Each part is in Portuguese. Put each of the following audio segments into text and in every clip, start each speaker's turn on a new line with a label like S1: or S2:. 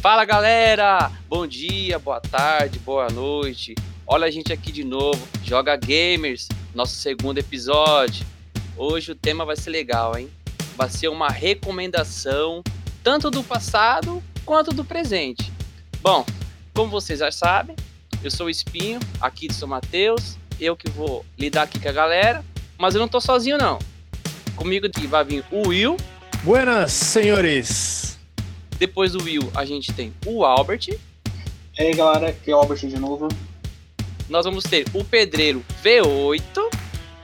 S1: Fala galera! Bom dia, boa tarde, boa noite. Olha a gente aqui de novo, Joga Gamers, nosso segundo episódio. Hoje o tema vai ser legal, hein? Vai ser uma recomendação tanto do passado quanto do presente. Bom, como vocês já sabem, eu sou o Espinho, aqui de São Mateus, eu que vou lidar aqui com a galera, mas eu não tô sozinho não. Comigo vai vir o Will.
S2: Buenas, senhores!
S1: Depois do Will, a gente tem o Albert. E
S3: aí, galera, aqui é o Albert de novo.
S1: Nós vamos ter o Pedreiro V8.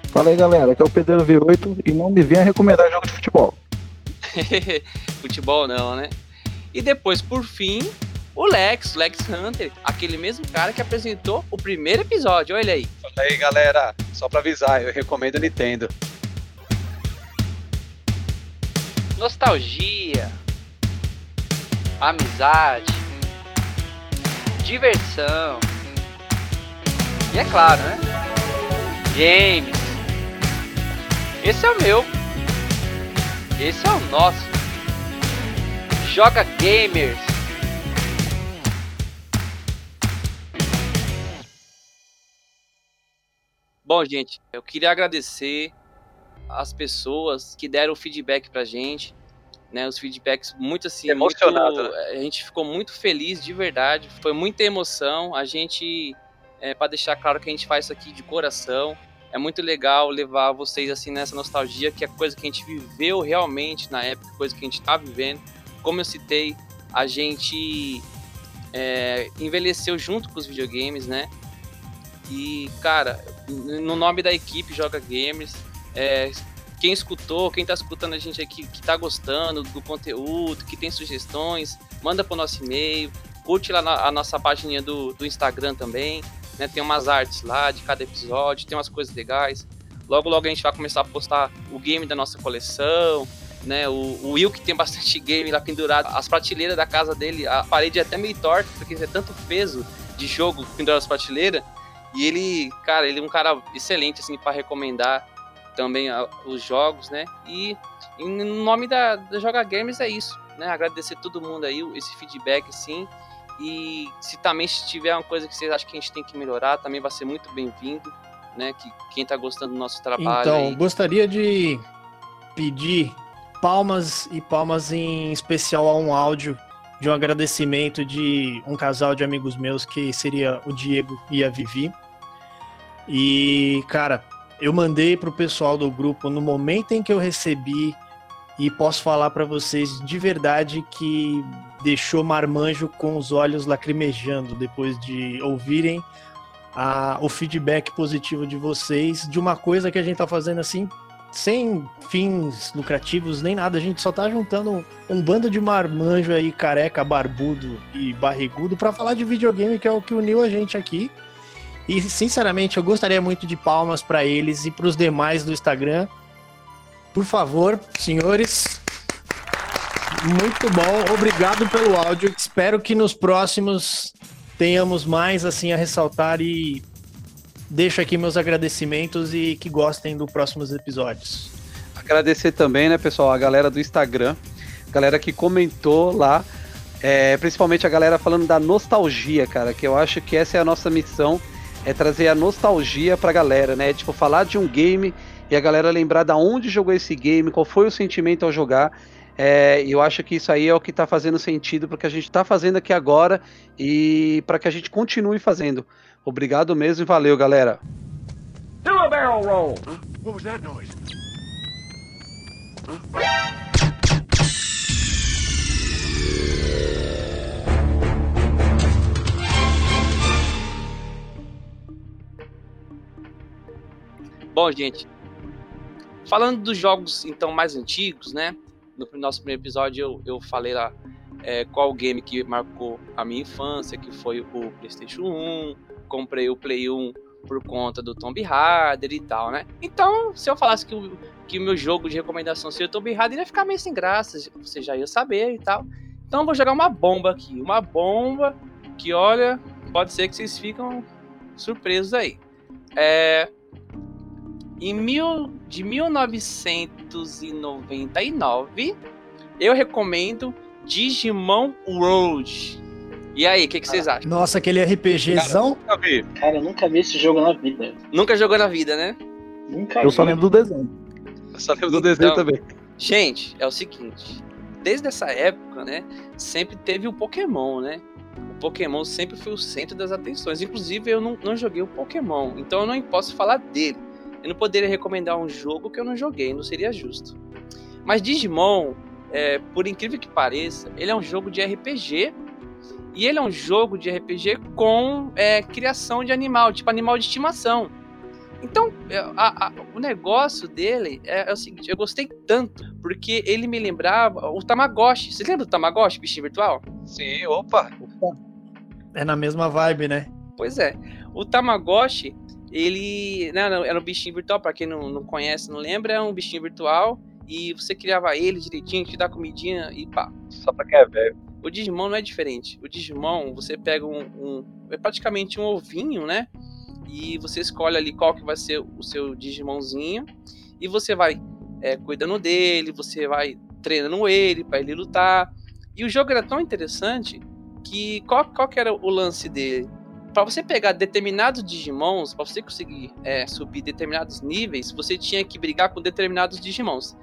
S4: Fala aí, galera, aqui é o Pedreiro V8 e não me venha recomendar jogo de futebol.
S1: futebol não, né? E depois, por fim, o Lex, Lex Hunter, aquele mesmo cara que apresentou o primeiro episódio, olha aí.
S5: Fala aí, galera, só pra avisar, eu recomendo Nintendo.
S1: Nostalgia, amizade, diversão. E é claro, né? Games. Esse é o meu. Esse é o nosso. Joga Gamers. Bom, gente, eu queria agradecer as pessoas que deram feedback pra gente, né? Os feedbacks muito assim,
S5: emocionado.
S1: Muito, a gente ficou muito feliz de verdade, foi muita emoção. A gente, é, para deixar claro que a gente faz isso aqui de coração, é muito legal levar vocês assim nessa nostalgia, que é coisa que a gente viveu realmente na época, coisa que a gente tá vivendo. Como eu citei, a gente é, envelheceu junto com os videogames, né? E, cara, no nome da equipe Joga Gamers, é, quem escutou, quem tá escutando a gente aqui, que tá gostando do conteúdo, que tem sugestões, manda pro nosso e-mail, curte lá na, a nossa página do, do Instagram também, né? Tem umas artes lá de cada episódio, tem umas coisas legais. Logo, logo a gente vai começar a postar o game da nossa coleção, né? O, o Will que tem bastante game lá pendurado, as prateleiras da casa dele, a parede é até meio torta, porque é tanto peso de jogo pendurado nas prateleiras. E ele, cara, ele é um cara excelente, assim, para recomendar também os jogos, né? E em nome da, da Joga Games é isso, né? Agradecer todo mundo aí, esse feedback, assim. E se também tiver uma coisa que vocês acham que a gente tem que melhorar, também vai ser muito bem-vindo, né? Que quem tá gostando do nosso trabalho.
S2: Então,
S1: aí...
S2: gostaria de pedir palmas e palmas em especial a um áudio de um agradecimento de um casal de amigos meus que seria o Diego e a Vivi. E, cara, eu mandei pro pessoal do grupo no momento em que eu recebi e posso falar para vocês de verdade que deixou marmanjo com os olhos lacrimejando depois de ouvirem a, o feedback positivo de vocês de uma coisa que a gente tá fazendo assim sem fins lucrativos nem nada, a gente só tá juntando um bando de marmanjo aí, careca, barbudo e barrigudo para falar de videogame, que é o que uniu a gente aqui. E sinceramente, eu gostaria muito de palmas para eles e para os demais do Instagram. Por favor, senhores. Muito bom, obrigado pelo áudio. Espero que nos próximos tenhamos mais assim a ressaltar e deixo aqui meus agradecimentos e que gostem dos próximos episódios.
S5: Agradecer também, né, pessoal, a galera do Instagram, galera que comentou lá, é, principalmente a galera falando da nostalgia, cara, que eu acho que essa é a nossa missão é trazer a nostalgia pra galera, né? Tipo, falar de um game e a galera lembrar da onde jogou esse game, qual foi o sentimento ao jogar. É, eu acho que isso aí é o que está fazendo sentido para que a gente está fazendo aqui agora e para que a gente continue fazendo. Obrigado mesmo e valeu, galera. Do a barrel roll. What was that noise?
S1: Bom, gente, falando dos jogos então mais antigos, né? No nosso primeiro episódio eu, eu falei lá é, qual game que marcou a minha infância, que foi o PlayStation 1. Comprei o Play 1 por conta do Tomb Raider e tal, né? Então, se eu falasse que o, que o meu jogo de recomendação seria o Tomb Raider, ia ficar meio sem graça, você já ia saber e tal. Então, eu vou jogar uma bomba aqui, uma bomba que, olha, pode ser que vocês ficam surpresos aí. É, em mil, de 1999, eu recomendo Digimon World. E aí, o que, que vocês acham?
S2: Nossa, aquele RPGzão.
S5: Nunca vi.
S3: Cara, eu nunca vi esse jogo na vida.
S1: Nunca jogou na vida, né?
S3: Nunca
S4: Eu
S3: vi.
S4: só lembro do desenho.
S5: Eu só lembro do desenho
S1: Então.
S5: também.
S1: Gente, é o seguinte. Desde essa época, né? Sempre teve o Pokémon, né? O Pokémon sempre foi o centro das atenções. Inclusive, eu não, não joguei o Pokémon. Então eu não posso falar dele. Eu não poderia recomendar um jogo que eu não joguei, não seria justo. Mas Digimon, é, por incrível que pareça, ele é um jogo de RPG. E ele é um jogo de RPG com é, criação de animal, tipo animal de estimação. Então, é, a- a- o negócio dele é, é o seguinte: eu gostei tanto, porque ele me lembrava o Tamagotchi. Você lembra do Tamagotchi, bichinho virtual?
S5: Sim, opa.
S2: É na mesma vibe, né?
S1: Pois é. O Tamagotchi, ele. Não, não, era um bichinho virtual, pra quem não, não conhece, não lembra, é um bichinho virtual. E você criava ele direitinho, te dá comidinha e pá.
S5: Só pra quem é velho.
S1: O Digimon não é diferente. O Digimon, você pega um, um- É praticamente um ovinho, né? E você escolhe ali qual que vai ser o seu Digimonzinho. E você vai é, cuidando dele, você vai treinando ele para ele lutar. E o jogo era tão interessante que qual, qual que era o lance dele? Para você pegar determinados Digimons, para você conseguir é, subir determinados níveis, você tinha que brigar com determinados Digimons.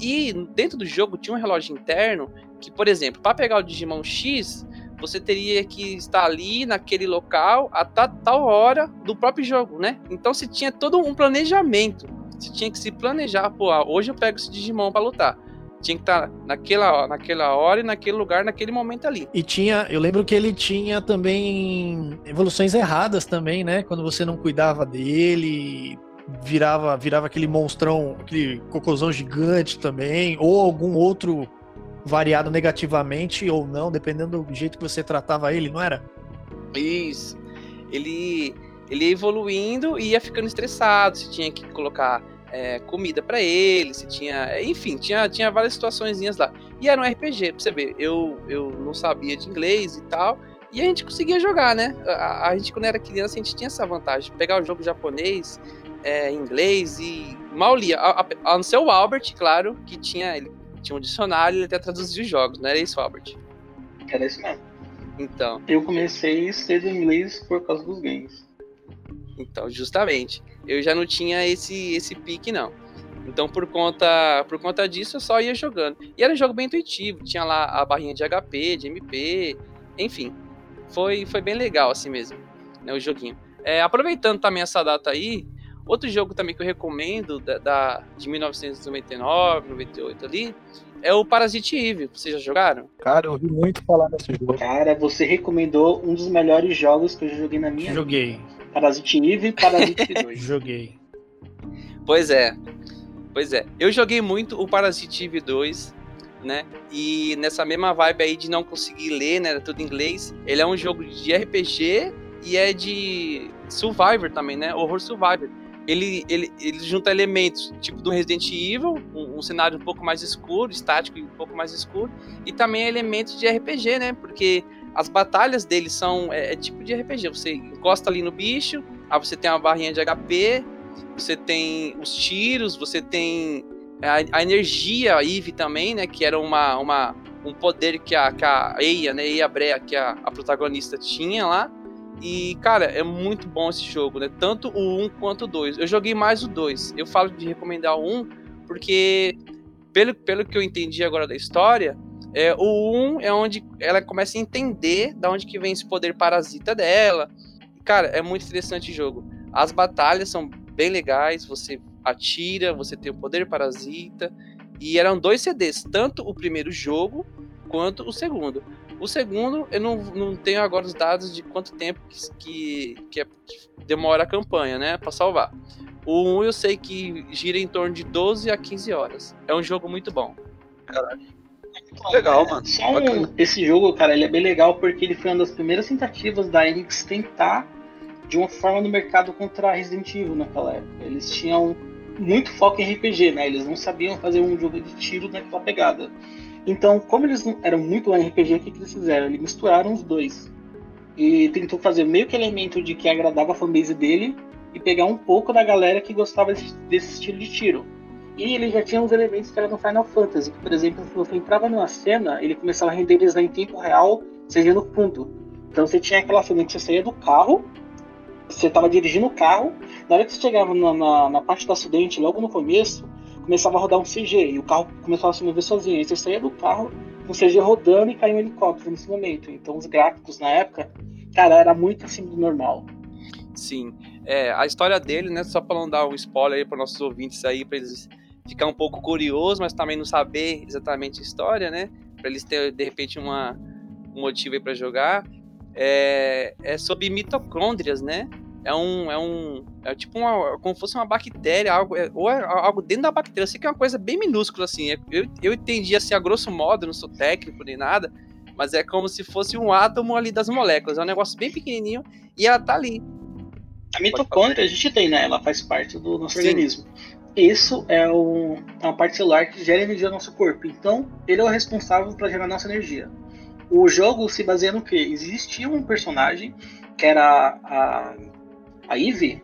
S1: E dentro do jogo tinha um relógio interno que, por exemplo, para pegar o Digimon X, você teria que estar ali naquele local a ta- tal hora do próprio jogo, né? Então você tinha todo um planejamento. Você tinha que se planejar, pô, ah, hoje eu pego esse Digimon para lutar. Tinha que estar naquela, naquela hora e naquele lugar, naquele momento ali.
S2: E tinha, eu lembro que ele tinha também evoluções erradas também, né? Quando você não cuidava dele, virava, virava aquele monstrão, aquele cocôzão gigante também, ou algum outro variado negativamente ou não, dependendo do jeito que você tratava ele, não era?
S1: Isso. Ele, ele ia evoluindo e ia ficando estressado. Você tinha que colocar é, comida pra ele, você tinha. Enfim, tinha, tinha várias situaçõezinhas lá. E era um RPG, pra você ver. Eu, eu não sabia de inglês e tal. E a gente conseguia jogar, né? A, a gente, quando era criança, a gente tinha essa vantagem. de Pegar o jogo japonês, é, inglês e mal lia. A, a, a não ser o Albert, claro, que tinha, ele tinha um dicionário e ele até traduzia os jogos, não era isso, Albert?
S3: Era isso mesmo.
S1: Então.
S3: Eu comecei cedo em inglês por causa dos games.
S1: Então, justamente, eu já não tinha esse esse pique não. Então, por conta por conta disso, eu só ia jogando. E era um jogo bem intuitivo, tinha lá a barrinha de HP, de MP, enfim. Foi foi bem legal assim mesmo, né, o joguinho. É, aproveitando também essa data aí, outro jogo também que eu recomendo da, da de 1999, 98 ali, é o Parasite Eve. Vocês já jogaram?
S4: Cara, eu ouvi muito falar nesse jogo.
S3: Cara, você recomendou um dos melhores jogos que eu já joguei na minha vida. Parasite Eve e Parasite 2.
S2: joguei.
S1: Pois é. Pois é. Eu joguei muito o Parasite Eve 2, né? E nessa mesma vibe aí de não conseguir ler, né? Era tudo em inglês. Ele é um jogo de RPG e é de Survivor também, né? Horror Survivor. Ele, ele, ele junta elementos tipo do Resident Evil, um, um cenário um pouco mais escuro, estático e um pouco mais escuro, e também elementos de RPG, né? Porque as batalhas dele são é, é tipo de RPG. Você encosta ali no bicho, aí você tem uma barrinha de HP, você tem os tiros, você tem a, a energia, a Eve também, né? Que era uma, uma, um poder que a, que a Eia, né? Eia Brea, que a, a protagonista tinha lá. E, cara, é muito bom esse jogo, né? Tanto o 1 quanto o 2. Eu joguei mais o 2. Eu falo de recomendar o 1 porque, pelo, pelo que eu entendi agora da história, é, o 1 é onde ela começa a entender da onde que vem esse poder parasita dela. Cara, é muito interessante o jogo. As batalhas são bem legais, você atira, você tem o poder parasita. E eram dois CDs, tanto o primeiro jogo quanto o segundo. O segundo, eu não, não tenho agora os dados de quanto tempo que, que, que, é- que demora a campanha, né, pra salvar. O 1 eu sei que gira em torno de 12 a 15 horas. É um jogo muito bom.
S5: Legal, mano.
S3: Só um- esse jogo, cara, ele é bem legal porque ele foi uma das primeiras tentativas da Enix tentar de uma forma no mercado contra Resident Evil naquela época. Eles tinham muito foco em RPG, né? Eles não sabiam fazer um jogo de tiro naquela pegada. Então, como eles não- eram muito RPG, o que, que eles fizeram? Eles misturaram os dois. E tentou fazer meio que elemento de que agradava a fanbase dele e pegar um pouco da galera que gostava desse, desse estilo de tiro. E ele já tinha uns elementos que eram no Final Fantasy. Por exemplo, se você entrava numa cena, ele começava a renderizar em tempo real, seja no fundo. Então você tinha aquela cena que você saía do carro, você estava dirigindo o carro, na hora que você chegava na, na, na, parte do acidente, logo no começo, começava a rodar um CG e o carro começava a se mover sozinho. Aí você saía do carro, o CG rodando e caiu um helicóptero nesse momento. Então os gráficos na época, cara, era muito acima do normal.
S1: Sim. É, a história dele, né? Só para não dar um spoiler aí para nossos ouvintes aí, para eles ficar um pouco curiosos, mas também não saber exatamente a história, né? Para eles terem de repente uma, um motivo aí para jogar. É, é sobre mitocôndrias, né? É um, é um, é tipo uma, como fosse uma bactéria, algo, é, ou é algo dentro da bactéria. Eu sei que é uma coisa bem minúscula assim. É, eu, eu entendi assim a grosso modo, não sou técnico nem nada, mas é como se fosse um átomo ali das moléculas. É um negócio bem pequenininho e ela tá ali.
S3: A mitocôndria a gente tem, né? Ela faz parte do nosso Sim. organismo. Isso é, o, é uma parte celular que gera energia no nosso corpo. Então, ele é o responsável para gerar nossa energia. O jogo se baseia no que? Existia um personagem que era a, a Eve,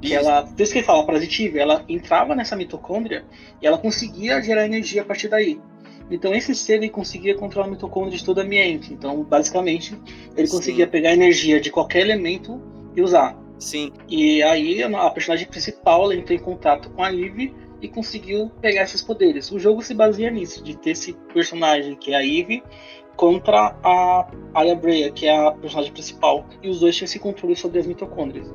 S3: que ela, por isso que ele fala parasitiva, ela entrava nessa mitocôndria e ela conseguia gerar energia a partir daí. Então esse ser ele conseguia controlar a mitocôndria de todo o ambiente. Então, basicamente, ele Sim. conseguia pegar energia de qualquer elemento e usar.
S1: Sim.
S3: E aí a personagem principal entrou em contato com a Eve e conseguiu pegar esses poderes. O jogo se baseia nisso, de ter esse personagem que é a Eve contra a Aya Brea, que é a personagem principal. E os dois tinham esse controle sobre as mitocôndrias.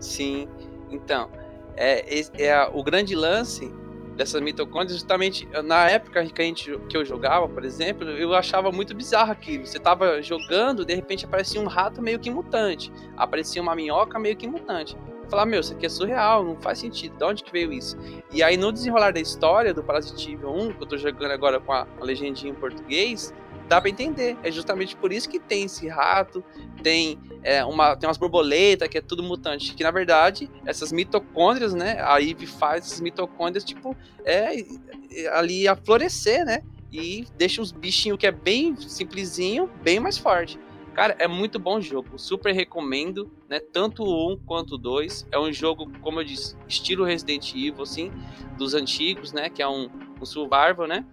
S1: Sim, então, é, é o grande lance dessas mitocôndrias, justamente na época que, a gente, que eu jogava, por exemplo, eu achava muito bizarro aquilo. Você tava jogando, de repente aparecia um rato meio que mutante, aparecia uma minhoca meio que mutante. Eu falava, meu, isso aqui é surreal, não faz sentido, de onde que veio isso? E aí no desenrolar da história do Parasite 1, que eu tô jogando agora com a legendinha em português, dá para entender. É justamente por isso que tem esse rato, tem é, uma, tem umas borboletas, que é tudo mutante. Que na verdade, essas mitocôndrias, né? A faz essas mitocôndrias, tipo, é, é ali a florescer, né? E deixa os bichinhos que é bem simplesinho, bem mais forte. Cara, é muito bom jogo. Super recomendo, né? Tanto o 1 quanto o 2. É um jogo, como eu disse, estilo Resident Evil, assim, dos antigos, né? Que é um, um survival, né?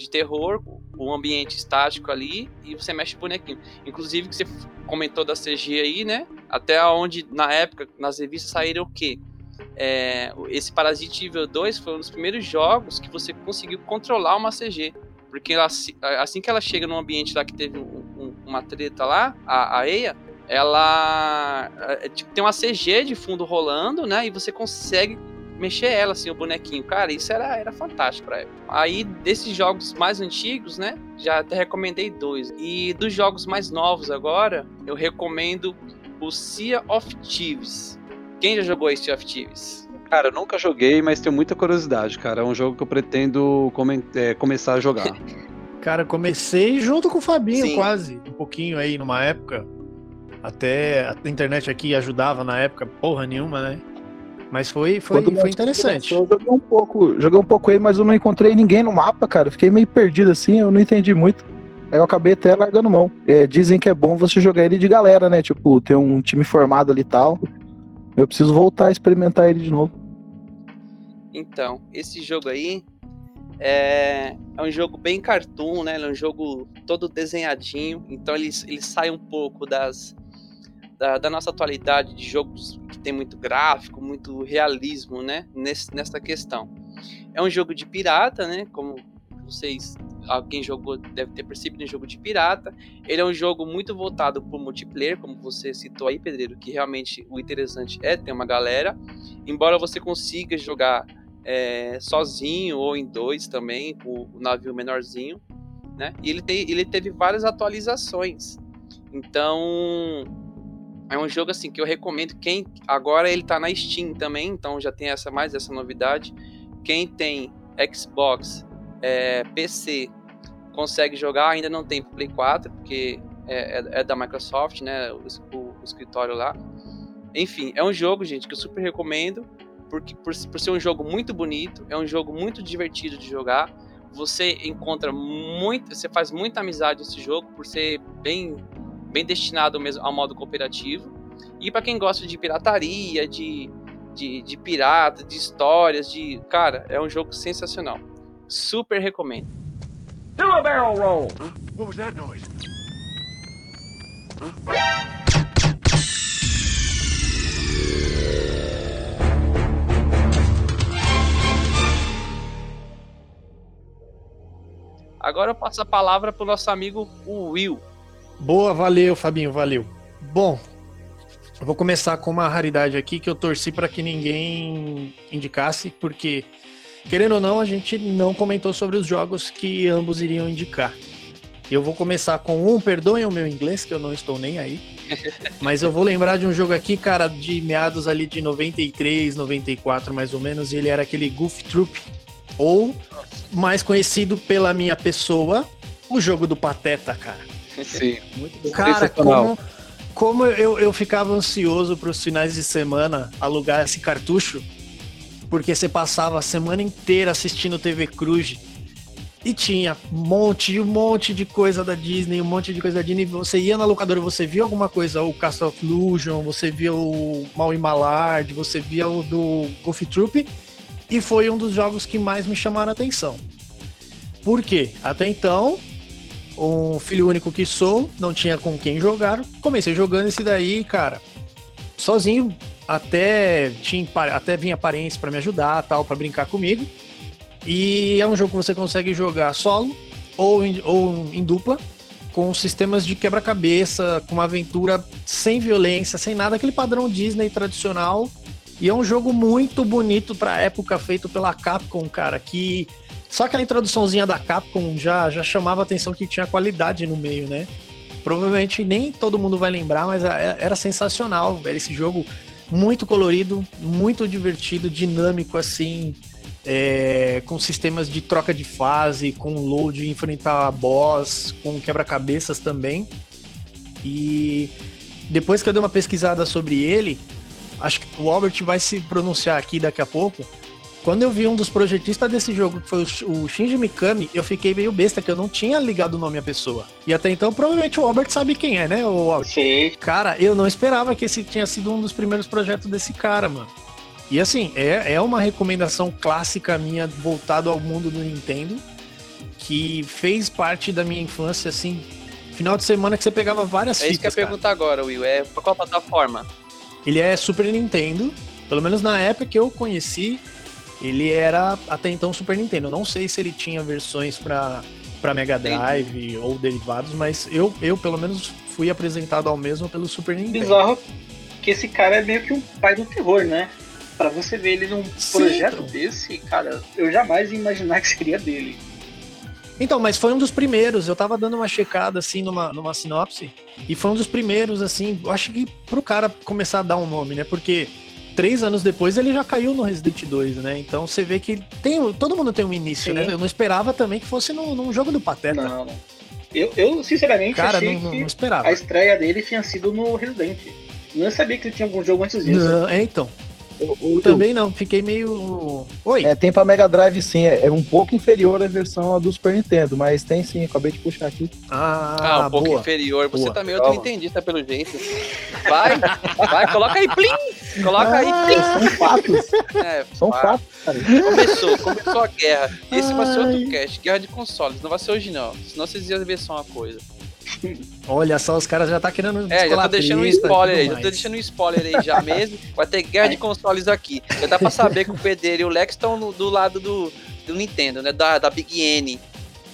S1: de terror, um ambiente estático ali e você mexe o bonequinho. Inclusive que você comentou da CG aí, né? Até onde na época nas revistas saíram o quê? É, esse Parasite Evil 2 foi um dos primeiros jogos que você conseguiu controlar uma CG. Porque ela, assim que ela chega num ambiente lá que teve um, um, uma treta lá, a, a Eia, ela é, tipo, tem uma CG de fundo rolando, né? E você consegue mexer ela, assim, o bonequinho. Cara, isso era, era fantástico pra época. Aí, desses jogos mais antigos, né? Já até recomendei dois. E dos jogos mais novos agora, eu recomendo o Sea of Thieves. Quem já jogou esse Sea of Thieves?
S5: Cara, eu nunca joguei, mas tenho muita curiosidade, cara. É um jogo que eu pretendo come é, começar a jogar.
S2: cara, comecei junto com o Fabinho, Sim. quase. Um pouquinho aí, numa época. Até a internet aqui ajudava na época, porra nenhuma, né? Mas foi, foi, foi interessante.
S4: Eu joguei um pouco, joguei um pouco ele, mas eu não encontrei ninguém no mapa, cara. Fiquei meio perdido assim, eu não entendi muito. Aí eu acabei até largando mão. É, dizem que é bom você jogar ele de galera, né? Tipo, ter um time formado ali e tal. Eu preciso voltar a experimentar ele de novo.
S1: Então, esse jogo aí é, é um jogo bem cartoon, né? Ele é um jogo todo desenhadinho. Então ele, ele sai um pouco das, da, da, nossa atualidade de jogos que tem muito gráfico, muito realismo, né? Nesse, nessa questão. É um jogo de pirata, né? Como vocês, alguém jogou, deve ter percebido, um jogo de pirata. Ele é um jogo muito voltado para o multiplayer, como você citou aí, Pedreiro, que realmente o interessante é ter uma galera. Embora você consiga jogar é, sozinho ou em dois também, com o navio menorzinho, né? E ele, tem, ele teve várias atualizações. Então, é um jogo assim que eu recomendo quem agora ele tá na Steam também, então já tem essa mais essa novidade. Quem tem Xbox, é, PC consegue jogar, ainda não tem Play 4 porque é, é, é da Microsoft, né, o, o, o, escritório lá. Enfim, é um jogo, gente, que eu super recomendo porque por, por ser um jogo muito bonito, é um jogo muito divertido de jogar. Você encontra muito, você faz muita amizade nesse jogo por ser bem bem destinado mesmo ao modo cooperativo. E para quem gosta de pirataria, de, de, de pirata, de histórias, de. Cara, é um jogo sensacional. Super recomendo.
S6: Do a barrel roll. What was that noise?
S1: Agora eu passo a palavra pro nosso amigo o Will.
S2: Boa, valeu, Fabinho, valeu. Bom, eu vou começar com uma raridade aqui que eu torci para que ninguém indicasse, porque, querendo ou não, a gente não comentou sobre os jogos que ambos iriam indicar. Eu vou começar com um, perdoem o meu inglês, que eu não estou nem aí. Mas eu vou lembrar de um jogo aqui, cara, de meados ali de 93, 94 mais ou menos, e ele era aquele Goof Troop, ou mais conhecido pela minha pessoa, o jogo do Pateta, cara.
S5: Sim.
S2: Cara,
S5: Sensacional.
S2: como, como eu, eu ficava ansioso para os finais de semana alugar esse cartucho, porque você passava a semana inteira assistindo TV Cruz e tinha um monte, um monte de coisa da Disney, um monte de coisa da Disney. Você ia na locadora, você via alguma coisa, o Castle of Illusion, você via o Mal Malard, você via o do Golf Troop, e foi um dos jogos que mais me chamaram a atenção. Por quê? Até então, um filho único que sou, não tinha com quem jogar. Comecei jogando esse daí, cara, sozinho. Até tinha até vinha parentes pra me ajudar, tal, para brincar comigo. E é um jogo que você consegue jogar solo ou em, ou em dupla, com sistemas de quebra-cabeça, com uma aventura sem violência, sem nada, aquele padrão Disney tradicional. E é um jogo muito bonito pra época, feito pela Capcom, cara, que só aquela introduçãozinha da Capcom já, já chamava a atenção que tinha qualidade no meio, né? Provavelmente nem todo mundo vai lembrar, mas é- era sensacional. Era esse jogo muito colorido, muito divertido, dinâmico assim, é, com sistemas de troca de fase, com load, enfrentar boss, com quebra-cabeças também. E depois que eu dei uma pesquisada sobre ele, acho que o Albert vai se pronunciar aqui daqui a pouco. Quando eu vi um dos projetistas desse jogo, que foi o Sh- o Shinji Mikami, eu fiquei meio besta, que eu não tinha ligado o nome à pessoa. E até então, provavelmente o Albert sabe quem é, né, o Albert?
S3: Sei.
S2: Cara, eu não esperava que esse tinha sido um dos primeiros projetos desse cara, mano. E assim, é, é uma recomendação clássica minha voltado ao mundo do Nintendo, que fez parte da minha infância, assim. Final de semana que você pegava várias
S1: É isso que eu ia
S2: fitas,
S1: perguntar agora, Will. É pra qual plataforma?
S2: Ele é Super Nintendo, pelo menos na época que eu conheci, ele era até então Super Nintendo. Eu não sei se ele tinha versões pra para Mega Drive ou derivados, mas eu, eu pelo menos fui apresentado ao mesmo pelo Super Nintendo.
S3: Bizarro que esse cara é meio que um pai do terror, né? Pra você ver ele num
S2: Sim,
S3: projeto
S2: então.
S3: desse, cara, eu jamais ia imaginar que seria dele.
S2: Então, mas foi um dos primeiros. Eu tava dando uma checada assim numa, numa sinopse. E foi um dos primeiros, assim. Eu acho que pro cara começar a dar um nome, né? Porque três anos depois ele já caiu no Resident 2, né? Então você vê que tem, todo mundo tem um início,
S3: Sim.
S2: né? Eu não esperava também que fosse num, num jogo do Pateta.
S3: Não, não. Eu, eu sinceramente,
S2: Cara,
S3: achei
S2: não, não-
S3: que
S2: não esperava.
S3: a estreia dele tinha sido no Resident. Não sabia que ele tinha algum jogo antes disso.
S2: Não, é, então.
S4: O- o-
S2: Também não. Fiquei meio. Oi.
S4: É, tem pra Mega Drive sim, é, é um pouco inferior à versão do Super Nintendo, mas tem sim, acabei de puxar aqui.
S2: Ah,
S1: Ah, um pouco
S2: boa.
S1: inferior. Você
S2: Boa.
S1: tá meio outro entendista pelo jeito. Vai, vai, coloca aí, plim! Coloca aí,
S4: Ah,
S1: plim!
S4: são fatos,
S1: É,
S4: são
S1: vai.
S4: fatos, cara.
S1: Começou, começou a guerra. Esse vai ser
S2: Ai.
S1: outro cast, guerra de consoles. Não vai ser hoje, não. Senão vocês iam ver só uma coisa.
S2: Olha só, os caras já tá querendo.
S1: É, já tô
S2: descolar
S1: deixando um spoiler aí. Já tô
S2: mais.
S1: deixando um spoiler aí já mesmo. Vai ter guerra de consoles aqui. Já dá pra saber que o Pedro e o Lex estão do lado do, do Nintendo, né? Da, da Big N.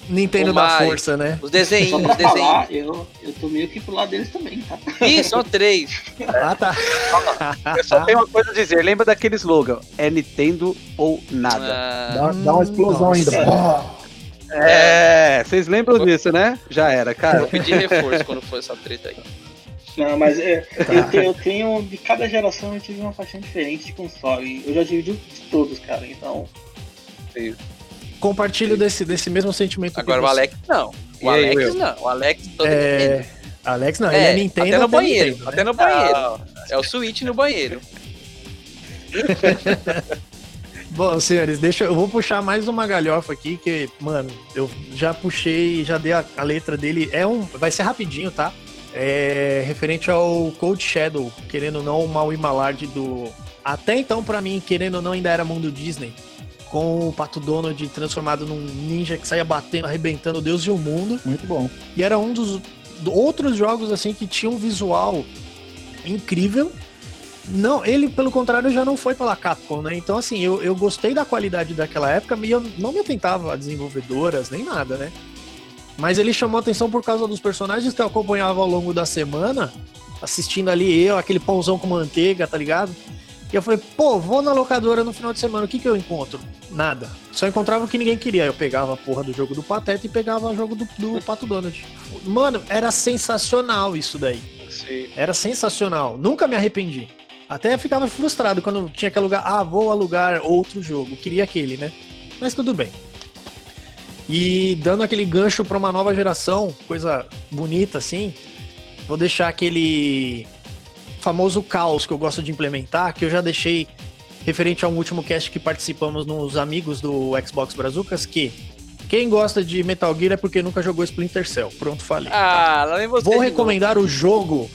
S2: Nintendo
S1: o
S2: da
S1: Mario.
S2: força, né?
S1: Os
S3: Só pra
S1: os desenhinhos.
S3: falar, eu, eu tô meio que pro lado deles também, tá?
S1: Ih, são três.
S2: Ah, tá.
S5: Eu só tenho uma coisa a dizer. Lembra daquele slogan? É Nintendo ou nada.
S1: Ah,
S4: Dá, dá uma explosão
S2: Nossa.
S4: ainda.
S5: É, vocês lembram disso, né? Já era,
S1: vou
S5: cara.
S1: pedir reforço quando for essa treta aí.
S3: Não, mas é,
S2: Tá.
S3: eu, tenho, eu tenho. De cada geração eu tive uma paixão diferente de console. Eu já tive de, de todos, cara. Então.
S2: Compartilho desse, desse mesmo sentimento que
S1: Agora o. Alex não. O
S5: aí,
S1: Alex
S5: Will?
S1: não. O Alex todo
S2: É,
S1: Nintendo.
S2: Alex não, ele é Nintendo
S1: até no banheiro.
S2: Nintendo, né?
S1: até no banheiro. É o Switch no banheiro.
S2: Bom, senhores, deixa eu vou puxar mais uma galhofa aqui que, mano, eu já puxei, já dei a, a letra dele. É um, vai ser rapidinho, tá? É referente ao Cold Shadow, querendo ou não, o mal Malard do até então, pra mim, querendo ou não, ainda era mundo Disney. Com o Pato Donald transformado num ninja que saía batendo, arrebentando Deus e o mundo.
S4: Muito bom.
S2: E era um dos do- outros jogos assim que tinha um visual incrível. Não, ele, pelo contrário, já não foi pela Capcom, né? Então, assim, eu, eu gostei da qualidade daquela época e eu não me atentava a desenvolvedoras nem nada, né? Mas ele chamou atenção por causa dos personagens que eu acompanhava ao longo da semana, assistindo ali eu, aquele pãozão com manteiga, tá ligado? E eu falei, pô, vou na locadora no final de semana, o que que eu encontro? Nada. Só encontrava o que ninguém queria. Eu pegava a porra do jogo do Pateta e pegava o jogo do, do Pato Donald. Mano, era sensacional isso daí.
S5: Sim.
S2: Era sensacional. Nunca me arrependi. Até ficava frustrado quando tinha que alugar. Ah, vou alugar outro jogo. Queria aquele, né? Mas tudo bem. E dando aquele gancho pra uma nova geração, coisa bonita assim, vou deixar aquele famoso caos que eu gosto de implementar, que eu já deixei referente ao último cast que participamos nos amigos do Xbox Brazucas, que quem gosta de Metal Gear é porque nunca jogou Splinter Cell. Pronto, falei.
S1: Ah, lá vem você.
S2: Vou
S1: de novo.
S2: recomendar o jogo.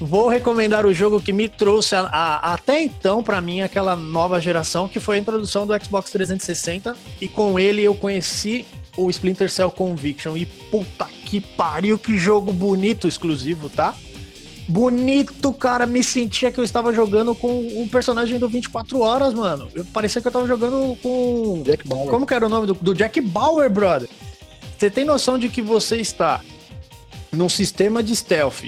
S2: Vou recomendar o jogo que me trouxe a- a- até então pra mim aquela nova geração, que foi a introdução do Xbox 360 e com ele eu conheci o Splinter Cell Conviction e puta que pariu, que jogo bonito exclusivo, tá? Bonito, cara, me sentia que eu estava jogando com um personagem do 24 horas, mano. Eu parecia que eu tava jogando com
S4: Jack Bauer.
S2: como que era o nome do, do Jack Bauer, brother? Você tem noção de que você está num sistema de stealth,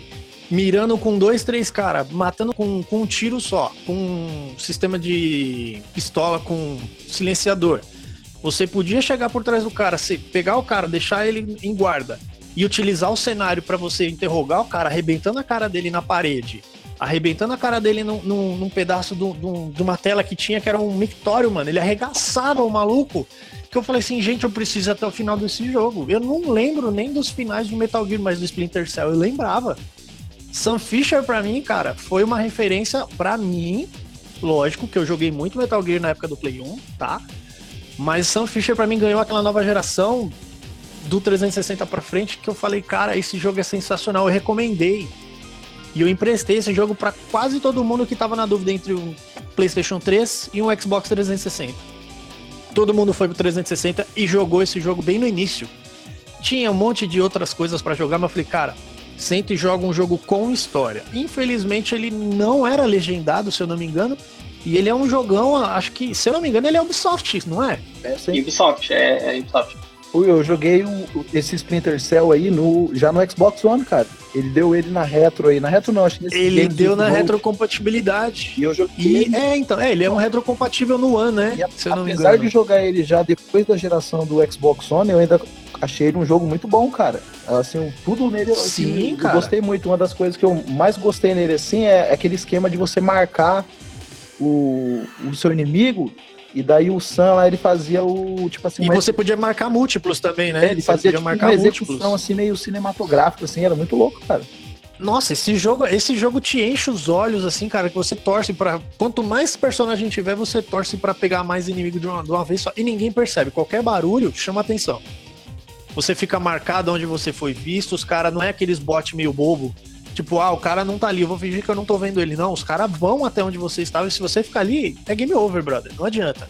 S2: mirando com dois, três caras, matando com, com um tiro só, com um sistema de pistola com silenciador. Você podia chegar por trás do cara, pegar o cara, deixar ele em guarda e utilizar o cenário para você interrogar o cara, arrebentando a cara dele na parede, arrebentando a cara dele num, num- num pedaço do- de uma tela que tinha, que era um mictório, mano. Ele arregaçava o maluco. Que eu falei assim, gente, eu preciso até o final desse jogo. Eu não lembro nem dos finais do Metal Gear, mas do Splinter Cell eu lembrava. Sam Fisher, pra mim, cara, foi uma referência pra mim. Lógico que eu joguei muito Metal Gear na época do Play 1, tá? Mas Sam Fisher, pra mim, ganhou aquela nova geração do 360 pra frente que eu falei, cara, esse jogo é sensacional. Eu recomendei. E eu emprestei esse jogo pra quase todo mundo que tava na dúvida entre um PlayStation 3 e um Xbox 360. Todo mundo foi pro 360 e jogou esse jogo bem no início. Tinha um monte de outras coisas pra jogar, mas eu falei, cara, senta e joga um jogo com história. Infelizmente ele não era legendado, se eu não me engano. E ele é um jogão, acho que, se eu não me engano, ele é Ubisoft, não é?
S4: É.
S3: Ubisoft, é, é Ubisoft.
S4: Eu joguei o- esse Splinter Cell aí no, já no Xbox One, cara. Ele deu ele na retro aí. Na retro não, acho que nesse
S2: Ele deu na retrocompatibilidade.
S4: E eu joguei
S2: E é, então, é, ele é um retrocompatível no One, né?
S4: A-
S2: se eu não me
S4: apesar
S2: engano.
S4: de jogar ele já depois da geração do Xbox One, eu ainda achei ele um jogo muito bom, cara. Assim, tudo nele assim,
S2: Sim,
S4: eu
S2: cara.
S4: gostei muito. Uma das coisas que eu mais gostei nele assim é aquele esquema de você marcar o, o seu inimigo e daí o Sam lá ele fazia o tipo assim,
S2: E você podia marcar múltiplos também, né?
S4: é, ele
S2: Você
S4: fazia
S2: podia
S4: tipo,
S2: marcar
S4: uma
S2: múltiplos.
S4: execução assim meio cinematográfica assim, era muito louco, cara.
S2: Nossa, esse jogo, esse jogo te enche os olhos, assim, cara, que você torce pra. Quanto mais personagem tiver, você torce pra pegar mais inimigo de uma, de uma vez só. E ninguém percebe. Qualquer barulho chama atenção. Você fica marcado onde você foi visto, os caras não é aqueles bot meio bobo. Tipo, ah, o cara não tá ali, eu vou fingir que eu não tô vendo ele. Não, os caras vão até onde você estava e se você ficar ali, é game over, brother. Não adianta.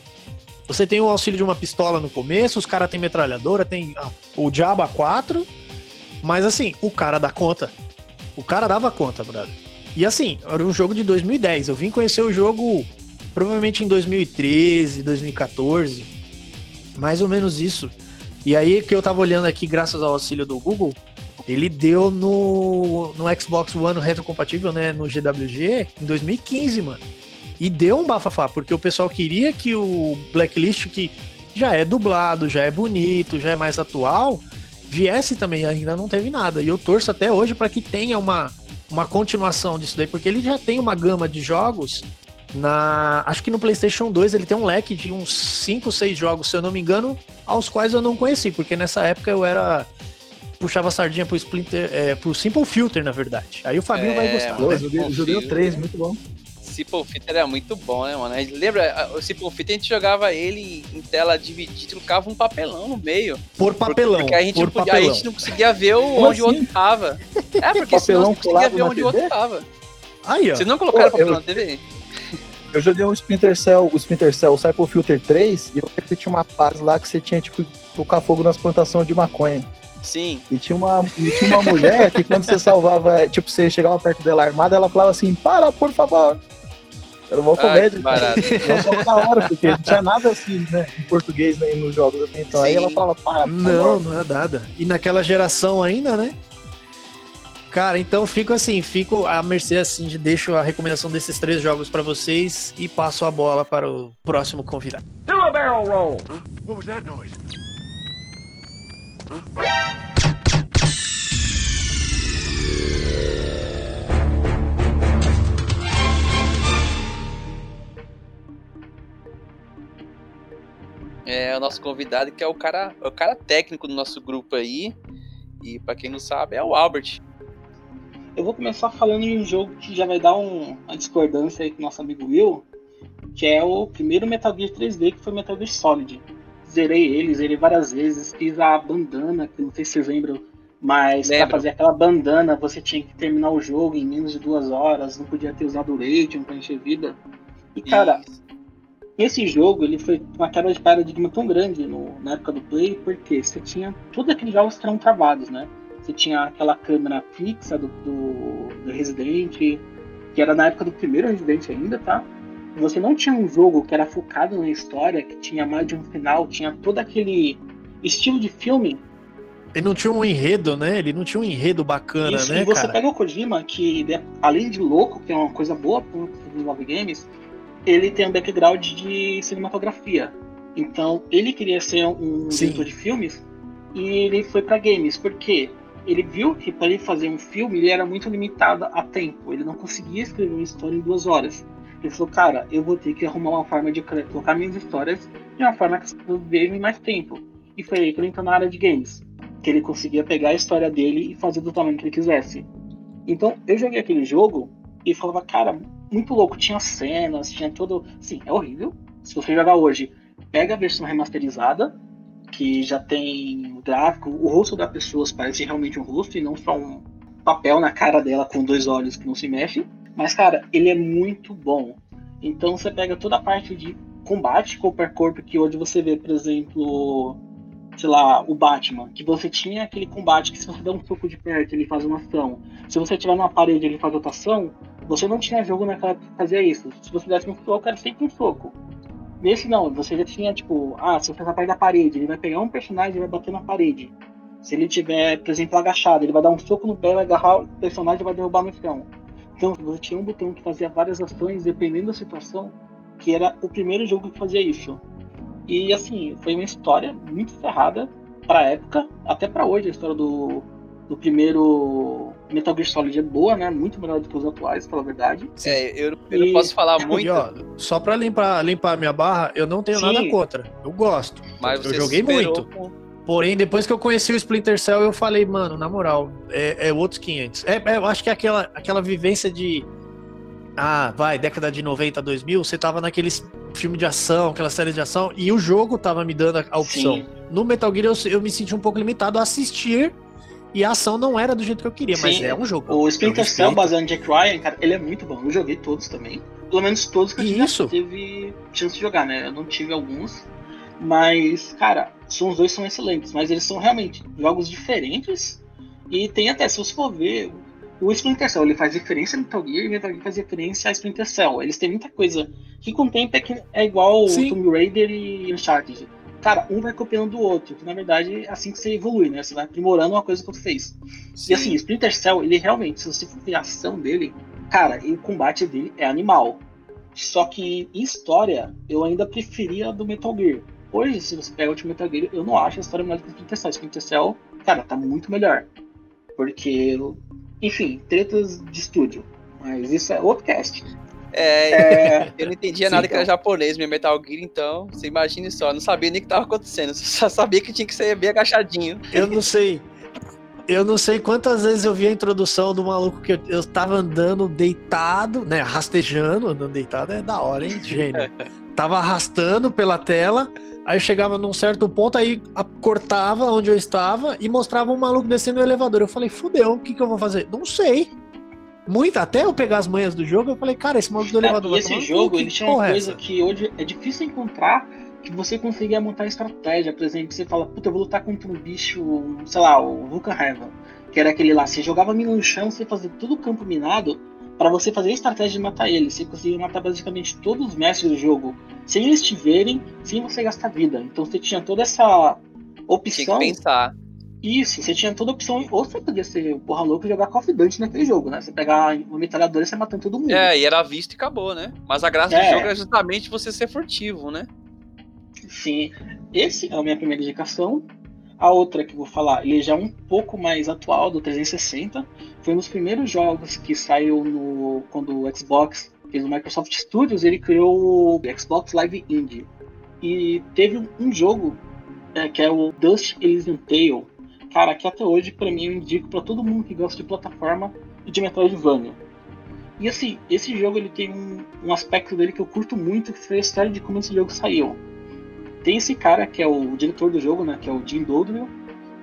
S2: Você tem o auxílio de uma pistola no começo, os caras têm metralhadora, tem ah, o Diaba 4, mas assim, o cara dá conta. O cara dava conta, brother. E assim, era um jogo de 2010. Eu vim conhecer o jogo provavelmente em 2013, 2014. Mais ou menos isso. E aí que eu tava olhando aqui, graças ao auxílio do Google, ele deu no, no Xbox One retrocompatível, né? No GWG, em 2015, mano. E deu um bafafá, porque o pessoal queria que o Blacklist, que já é dublado, já é bonito, já é mais atual, viesse também, ainda não teve nada. E eu torço até hoje para que tenha uma, uma continuação disso daí, porque ele já tem uma gama de jogos. Na, acho que no PlayStation 2 ele tem um leque de uns 5, 6 jogos, se eu não me engano, aos quais eu não conheci, porque nessa época eu era puxava a sardinha pro Splinter, é, pro Simple Filter, na verdade. Aí o Fabinho vai
S1: É,
S2: gostar.
S1: mano.
S4: Pô,
S2: né?
S4: eu joguei, o
S1: filme.
S4: 3, muito bom.
S1: Simple Fit era muito bom, né, mano? Lembra, o Simple Fit a gente jogava ele em tela dividida, trocava um papelão no meio.
S2: Por papelão,
S1: Porque a gente,
S2: por
S1: não podia-
S2: papelão.
S1: a gente não conseguia ver o- onde o
S4: assim?
S1: outro tava. É, porque senão não conseguia ver onde o outro
S4: TV?
S1: tava.
S2: Aí, ó.
S1: Vocês não colocaram
S4: Pô,
S1: papelão
S4: eu-
S1: na TV?
S4: eu joguei o Splinter Cell, o Splinter Cell, o Cycle Filter 3, e eu tinha uma fase lá que você tinha, tipo, tocar fogo nas plantações de maconha.
S1: Sim.
S4: E tinha uma, e tinha uma mulher que quando você salvava, tipo, você chegava perto dela armada, ela falava assim, para, por favor. Era uma comédia.
S1: que barato.
S4: Só hora, porque não tinha nada assim, né, em português né, nos jogos até então. Aí
S1: Sim.
S4: ela falava, para, por
S2: Não,
S4: favor.
S2: não é nada. E naquela geração ainda, né? Cara, então fico assim, fico à mercê assim, de deixo a recomendação desses três jogos pra vocês e passo a bola para o próximo convidado.
S6: Do a barrel roll. What was that noise?
S1: É o nosso convidado, que é o cara, é o cara técnico do nosso grupo aí. E pra quem não sabe, é o Albert.
S3: Eu vou começar falando de um jogo que já vai dar um- uma discordância aí com o nosso amigo Will, que é o primeiro Metal Gear 3D, que foi Metal Gear Solid. Zerei ele, zerei várias vezes, fiz a bandana, que não sei se vocês lembram, mas
S1: Lembro.
S3: pra fazer aquela bandana você tinha que terminar o jogo em menos de duas horas, não podia ter usado o Radium pra encher vida. E cara,
S1: Isso.
S3: esse jogo ele foi uma quebra de paradigma tão grande no- na época do Play, porque você tinha todos aqueles jogos que eram travados, né? Você tinha aquela câmera fixa do, do, do Resident, que era na época do primeiro Resident ainda, tá? Você não tinha um jogo que era focado na história, que tinha mais de um final, tinha todo aquele estilo de filme.
S2: Ele não tinha um enredo, né? Ele não tinha um enredo bacana,
S3: Isso,
S2: né,
S3: e você
S2: cara?
S3: pega o Kojima, que é- além de louco, que é uma coisa boa para os Love Games, ele tem um background de cinematografia. Então, ele queria ser um
S2: Sim.
S3: diretor de filmes e ele foi para games, porque ele viu que para ele fazer um filme ele era muito limitado a tempo, ele não conseguia escrever uma história em duas horas. Ele falou, cara, eu vou ter que arrumar uma forma de colocar minhas histórias de uma forma que as pessoas vejam mais tempo. E foi aí que ele entrou na área de games, que ele conseguia pegar a história dele e fazer do tamanho que ele quisesse. Então, eu joguei aquele jogo e falava, cara, muito louco, tinha cenas, tinha todo. Sim, é horrível. Se você jogar hoje, pega a versão remasterizada, que já tem o gráfico, o rosto da pessoa parece realmente um rosto e não só um papel na cara dela com dois olhos que não se mexe. Mas, cara, ele é muito bom. Então você pega toda a parte de combate corpo a corpo, que hoje você vê, por exemplo, sei lá, o Batman, que você tinha aquele combate que se você der um soco de perto, ele faz uma ação. Se você tiver numa parede, ele faz outra ação. Você não tinha jogo naquela que fazia isso. Se você desse um soco, era sempre um soco. Nesse não, você já tinha, tipo, ah, se você tá perto da parede, ele vai pegar um personagem e vai bater na parede. Se ele tiver, por exemplo, agachado, ele vai dar um soco no pé, vai agarrar o personagem e vai derrubar no chão. Então, você tinha um botão que fazia várias ações, dependendo da situação, que era o primeiro jogo que fazia isso. E, assim, foi uma história muito ferrada pra época, até pra hoje, a história do, do primeiro Metal Gear Solid é boa, né? Muito melhor do que os atuais, pela verdade.
S1: É, eu, eu não
S3: E-
S1: posso falar
S2: E,
S1: muito,
S2: ó, só pra limpar, limpar a minha barra, eu não tenho
S3: Sim.
S2: nada contra. Eu gosto.
S1: mas
S2: eu joguei muito.
S1: com-
S2: Porém, depois que eu conheci o Splinter Cell, eu falei, mano, na moral, é, é outros 500. É, é, eu acho que é aquela, aquela vivência de. Ah, vai, década de 90, 2000, você tava naqueles filme de ação, aquela série de ação, e o jogo tava me dando a, opção.
S3: Sim.
S2: No Metal Gear, eu, eu me senti um pouco limitado a assistir, e a ação não era do jeito que eu queria, mas
S3: Sim,
S2: é um jogo.
S3: O Splinter. Cell baseado em Jack Ryan, cara, ele é muito bom. Eu joguei todos também. Pelo menos todos que eu tive,
S2: Isso.
S3: tive chance de jogar, né? Eu não tive alguns. Mas, cara, são, os dois são excelentes. Mas eles são realmente jogos diferentes. E tem até, se você for ver, o Splinter Cell ele faz referência a Metal Gear e o Metal Gear faz referência a Splinter Cell. Eles têm muita coisa que com o tempo é, que é igual
S2: Sim.
S3: Tomb Raider e Uncharted. Cara, um vai copiando do outro. Que na verdade é assim que você evolui, né? Você vai aprimorando uma coisa que você fez. E assim, o Splinter Cell, ele realmente, se você for ver a ação dele, cara, e o combate dele é animal. Só que em história, eu ainda preferia a do Metal Gear. Hoje, se você pega o último Metal Gear, eu não acho a história melhor do que o Splinter Cell. Splinter Cell, cara, tá muito melhor. Porque, enfim, tretas de estúdio. Mas isso é outro cast.
S1: É,
S3: É,
S1: eu não entendia
S3: Sim,
S1: nada que era
S3: então.
S1: japonês, meu Metal Gear, então, você imagine só, eu não sabia nem o que tava acontecendo, só sabia que tinha que ser bem agachadinho.
S2: Eu não sei. Eu não sei quantas vezes eu vi a introdução do maluco que eu, eu tava andando deitado, né? Rastejando, andando deitado é da hora, hein? Gênio. Tava arrastando pela tela, aí eu chegava num certo ponto, aí cortava onde eu estava e mostrava um maluco descendo o elevador. Eu falei, fudeu, o que, que eu vou fazer? Não sei. Muito, até eu pegar as manhas do jogo, eu falei, cara, esse modo do elevador
S3: e
S2: vai
S3: esse jogo, ele tinha uma
S2: é
S3: coisa
S2: essa?
S3: que hoje é difícil encontrar que você conseguia montar estratégia. Por exemplo, você fala, puta, eu vou lutar contra um bicho, sei lá, o Vulcan Heaven, que era aquele lá, você jogava mina no chão, você fazia todo o campo minado para você fazer a estratégia de matar ele. Você conseguia matar basicamente todos os mestres do jogo, sem eles te verem, sem você gastar vida. Então você tinha toda essa
S1: Tinha
S3: opção.
S1: que pensar.
S3: Isso, você tinha toda a opção. Ou você podia ser o porra louco e jogar Call of Duty naquele jogo, né? Você pegar uma metralhadora e você matando todo mundo.
S1: É, e era visto e acabou, né? Mas a graça do
S3: É.
S1: jogo é justamente você ser furtivo, né?
S3: Sim. Esse é a minha primeira indicação. A outra que eu vou falar, ele já é um pouco mais atual, do 360. Foi um dos primeiros jogos que saiu no quando o Xbox fez o Microsoft Studios, ele criou o Xbox Live Indie. E teve um- jogo é, que é o Dust Elysium Tale. Cara, que até hoje, pra mim, eu indico pra todo mundo que gosta de plataforma e de Metroidvania. E assim, esse jogo ele tem um, um aspecto dele que eu curto muito, que foi a história de como esse jogo saiu. Tem esse cara que é o diretor do jogo, né, que é o Jim Dodrill,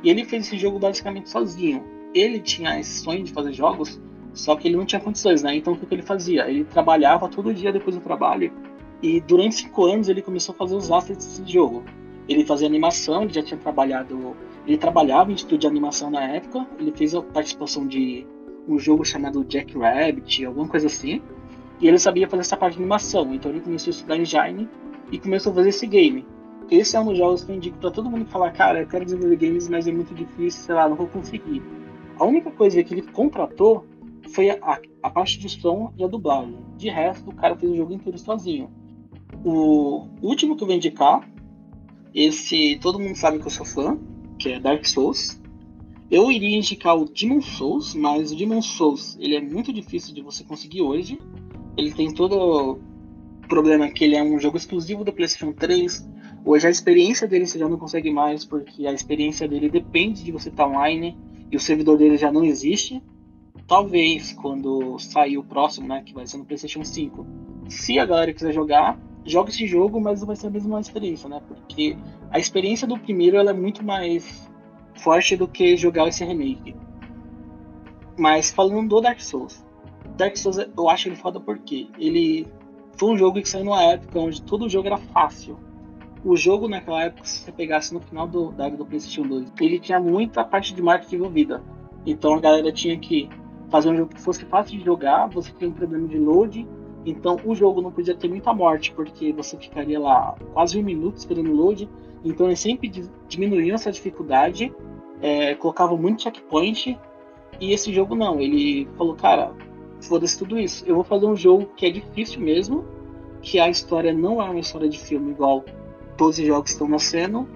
S3: e ele fez esse jogo basicamente sozinho. Ele tinha esse sonho de fazer jogos, só que ele não tinha condições, né? Então o que que ele fazia? Ele trabalhava todo dia depois do trabalho, e durante cinco anos ele começou a fazer os assets desse jogo. Ele fazia animação, ele já tinha trabalhado. Ele trabalhava em estúdio de animação na época, ele fez a participação de um jogo chamado Jack Rabbit, alguma coisa assim. E ele sabia fazer essa parte de animação, então ele começou a estudar engine e começou a fazer esse game. Esse é um dos jogos que eu indico pra todo mundo falar, cara, eu quero desenvolver games, mas é muito difícil, sei lá, não vou conseguir. A única coisa que ele contratou foi a, a parte de som e a dublagem. De resto, o cara fez o jogo inteiro sozinho. O último que eu vou indicar, esse todo mundo sabe que eu sou fã, que é Dark Souls. Eu iria indicar o Demon Souls, mas o Demon Souls ele é muito difícil de você conseguir hoje. Ele tem todo o problema que ele é um jogo exclusivo do PlayStation 3. Hoje a experiência dele você já não consegue mais, porque a experiência dele depende de você estar online e o servidor dele já não existe. Talvez quando sair o próximo, né, que vai ser no PlayStation 5, se a galera quiser jogar, joga esse jogo, mas não vai ser a mesma experiência, né? Porque a experiência do primeiro ela é muito mais forte do que jogar esse remake. Mas falando do Dark Souls, Dark Souls eu acho ele foda porque ele foi um jogo que saiu numa época onde todo jogo era fácil. O jogo naquela época, se você pegasse no final do, da do PlayStation 2, ele tinha muita parte de marketing envolvida. Então a galera tinha que fazer um jogo que fosse fácil de jogar, você tinha um problema de load, então o jogo não podia ter muita morte, porque você ficaria lá quase um minuto esperando load. Então eles sempre di- diminuíam essa dificuldade, é, colocavam muito checkpoint. E esse jogo não, ele falou, cara, foda-se tudo isso. Eu vou fazer um jogo que é difícil mesmo, que a história não é uma história de filme igual todos os jogos que estão nascendo.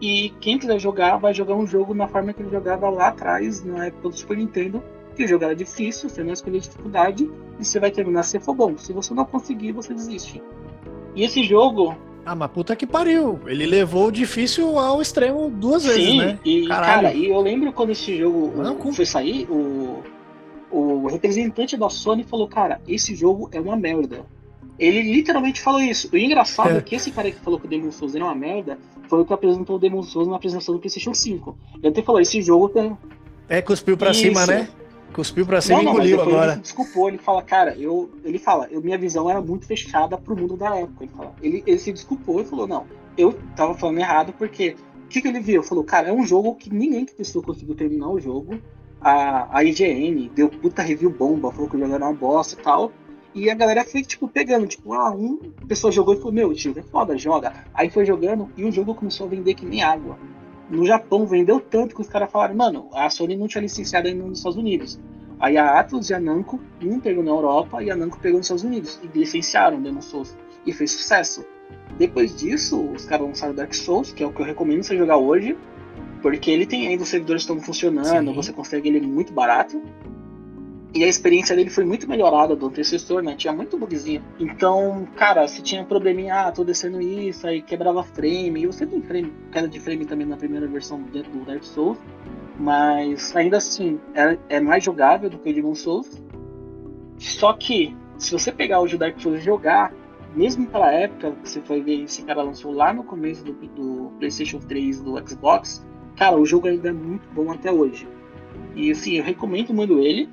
S3: E quem quiser jogar, vai jogar um jogo na forma que ele jogava lá atrás, na época do Super Nintendo, que o jogo era difícil, você não escolher dificuldade, e você vai terminar se for bom. Se você não conseguir, você desiste. E esse jogo,
S2: Ah, mas puta que pariu. Ele levou o difícil ao extremo duas vezes,
S3: sim,
S2: né?
S3: e
S2: Caralho.
S3: cara, e eu lembro quando esse jogo
S2: Não,
S3: o- foi sair, o, o representante da Sony falou, cara, esse jogo é uma merda. Ele literalmente falou isso. O engraçado é,
S2: É.
S3: que esse cara que falou que o Demon Souls era uma merda foi o que apresentou o Demon Souls na apresentação do PlayStation 5. Ele até falou: esse jogo tem.
S2: É, cuspiu pra
S3: Isso.
S2: cima, né? Cuspiu pra cima
S3: não,
S2: e engoliu agora.
S3: ele desculpou. Ele fala: cara, eu. Ele fala: eu, minha visão era muito fechada pro mundo da época. Ele, fala, ele, ele se desculpou e falou: não, eu tava falando errado porque. O que, que ele viu? Falou: cara, é um jogo que ninguém que testou conseguiu terminar o jogo. A, a IGN deu puta review bomba, falou que o jogo era uma bosta e tal. E a galera foi, tipo, pegando, tipo, ah, um pessoa jogou e falou, meu, tio, é foda, joga. Aí foi jogando e o jogo começou a vender que nem água. No Japão vendeu tanto que os caras falaram, mano, a Sony não tinha licenciado ainda nos Estados Unidos. Aí a Atlus e a Namco, um pegou na Europa e a Namco pegou nos Estados Unidos. E licenciaram Demon Souls. E fez sucesso. Depois disso, os caras lançaram Dark Souls, que é o que eu recomendo você jogar hoje. Porque ele tem ainda os servidores estão funcionando,
S2: Sim.
S3: você consegue ele muito barato. E a experiência dele foi muito melhorada do antecessor, né? Tinha muito bugzinho. Então, cara, se tinha probleminha, ah, tô descendo isso, aí quebrava frame. E você tem frame, queda de frame também na primeira versão do Dark Souls. Mas ainda assim, é, é mais jogável do que o Demon Souls. Só que, se você pegar hoje o Dark Souls e jogar, mesmo pela época que você foi ver esse cara lançou lá no começo do, do PlayStation 3 do Xbox, cara, o jogo ainda é muito bom até hoje. E assim, eu recomendo muito ele.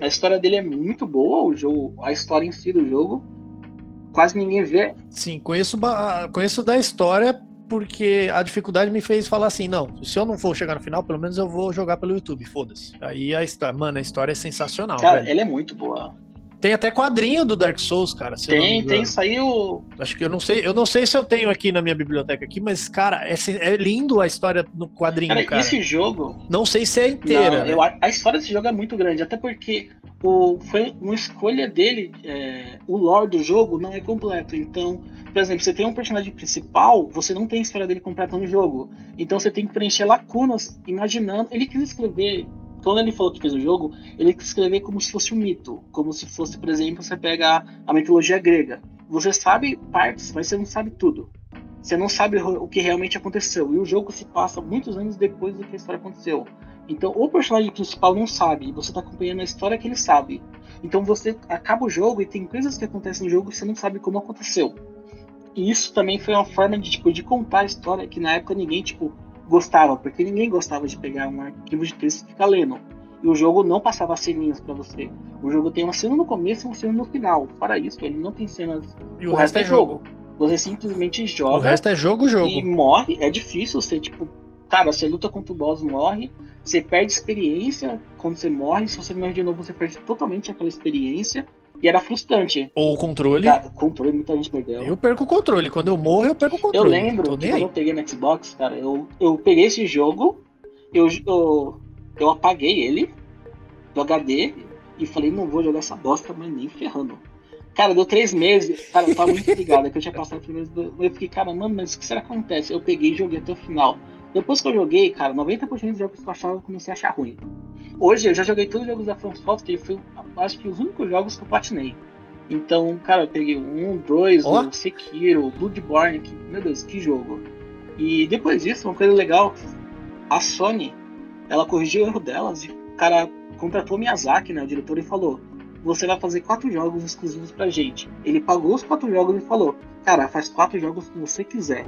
S3: A história dele é muito boa, o jogo, a história em si do jogo. Quase ninguém vê.
S2: Sim, conheço, conheço da história porque a dificuldade me fez falar assim, não, se eu não for chegar no final, pelo menos eu vou jogar pelo YouTube, foda-se. Aí a história, mano, a história é sensacional,
S3: Cara,
S2: velho.
S3: ela é muito boa.
S2: Tem até quadrinho do Dark Souls, cara.
S3: Tem, tem, saiu.
S2: Acho que eu não sei, eu não sei se eu tenho aqui na minha biblioteca aqui, mas cara, é, é lindo a história no quadrinho,
S3: Cara,
S2: cara.
S3: esse jogo.
S2: Não sei se é inteira.
S3: Não,
S2: né?
S3: eu a- a história desse jogo é muito grande, até porque o, foi uma escolha dele. é, o lore do jogo não é completo. Então, por exemplo, você tem um personagem principal, você não tem a história dele completa no jogo. Então você tem que preencher lacunas, imaginando. Ele quis escrever. Quando ele falou que fez o jogo, ele quis escrever como se fosse um mito. Como se fosse, por exemplo, você pega a mitologia grega. Você sabe partes, mas você não sabe tudo. Você não sabe o que realmente aconteceu. E o jogo se passa muitos anos depois do que a história aconteceu. Então o personagem principal não sabe, e você tá acompanhando a história que ele sabe. Então você acaba o jogo e tem coisas que acontecem no jogo que você não sabe como aconteceu. E isso também foi uma forma de, tipo, de contar a história que na época ninguém, tipo, gostava, porque ninguém gostava de pegar um arquivo de texto e ficar lendo. E o jogo não passava ceninhas pra você. O jogo tem uma cena no começo e uma cena no final. Fora isso, ele não tem cenas.
S2: E o, resto é jogo.
S3: Você simplesmente
S2: O
S3: joga
S2: resto é jogo, jogo.
S3: e morre. É difícil você, tipo, cara, você luta contra o boss, morre. Você perde experiência quando você morre. Se você morre de novo, você perde totalmente aquela experiência. E era frustrante.
S2: Ou o controle.
S3: Cara, o controle muita gente perdeu.
S2: Eu perco o controle. Quando eu morro, eu perco o
S3: Eu
S2: controle.
S3: lembro
S2: Tô
S3: que quando eu peguei no Xbox, cara, eu, eu peguei esse jogo, eu, eu, eu apaguei ele do HD e falei, não vou jogar essa bosta, mas nem ferrando. Cara, deu três meses, cara, eu tava muito ligado, que eu tinha passado por meses, eu fiquei, cara, mano, mas o que será que acontece? Eu peguei e joguei até o final. Depois que eu joguei, cara, 90% dos jogos que eu achava eu comecei a achar ruim. Hoje eu já joguei todos os jogos da From Software foi, acho que os únicos jogos que eu platinei. Então, cara, eu peguei um, dois,
S2: Ó.
S3: o Sekiro, Bloodborne, que, meu Deus, que jogo. E depois disso, uma coisa legal, a Sony, ela corrigiu o erro delas e o cara contratou o Miyazaki, né, o diretor, e falou: Você vai fazer quatro jogos exclusivos pra gente. Ele pagou os quatro jogos e falou: Cara, faz quatro jogos que você quiser.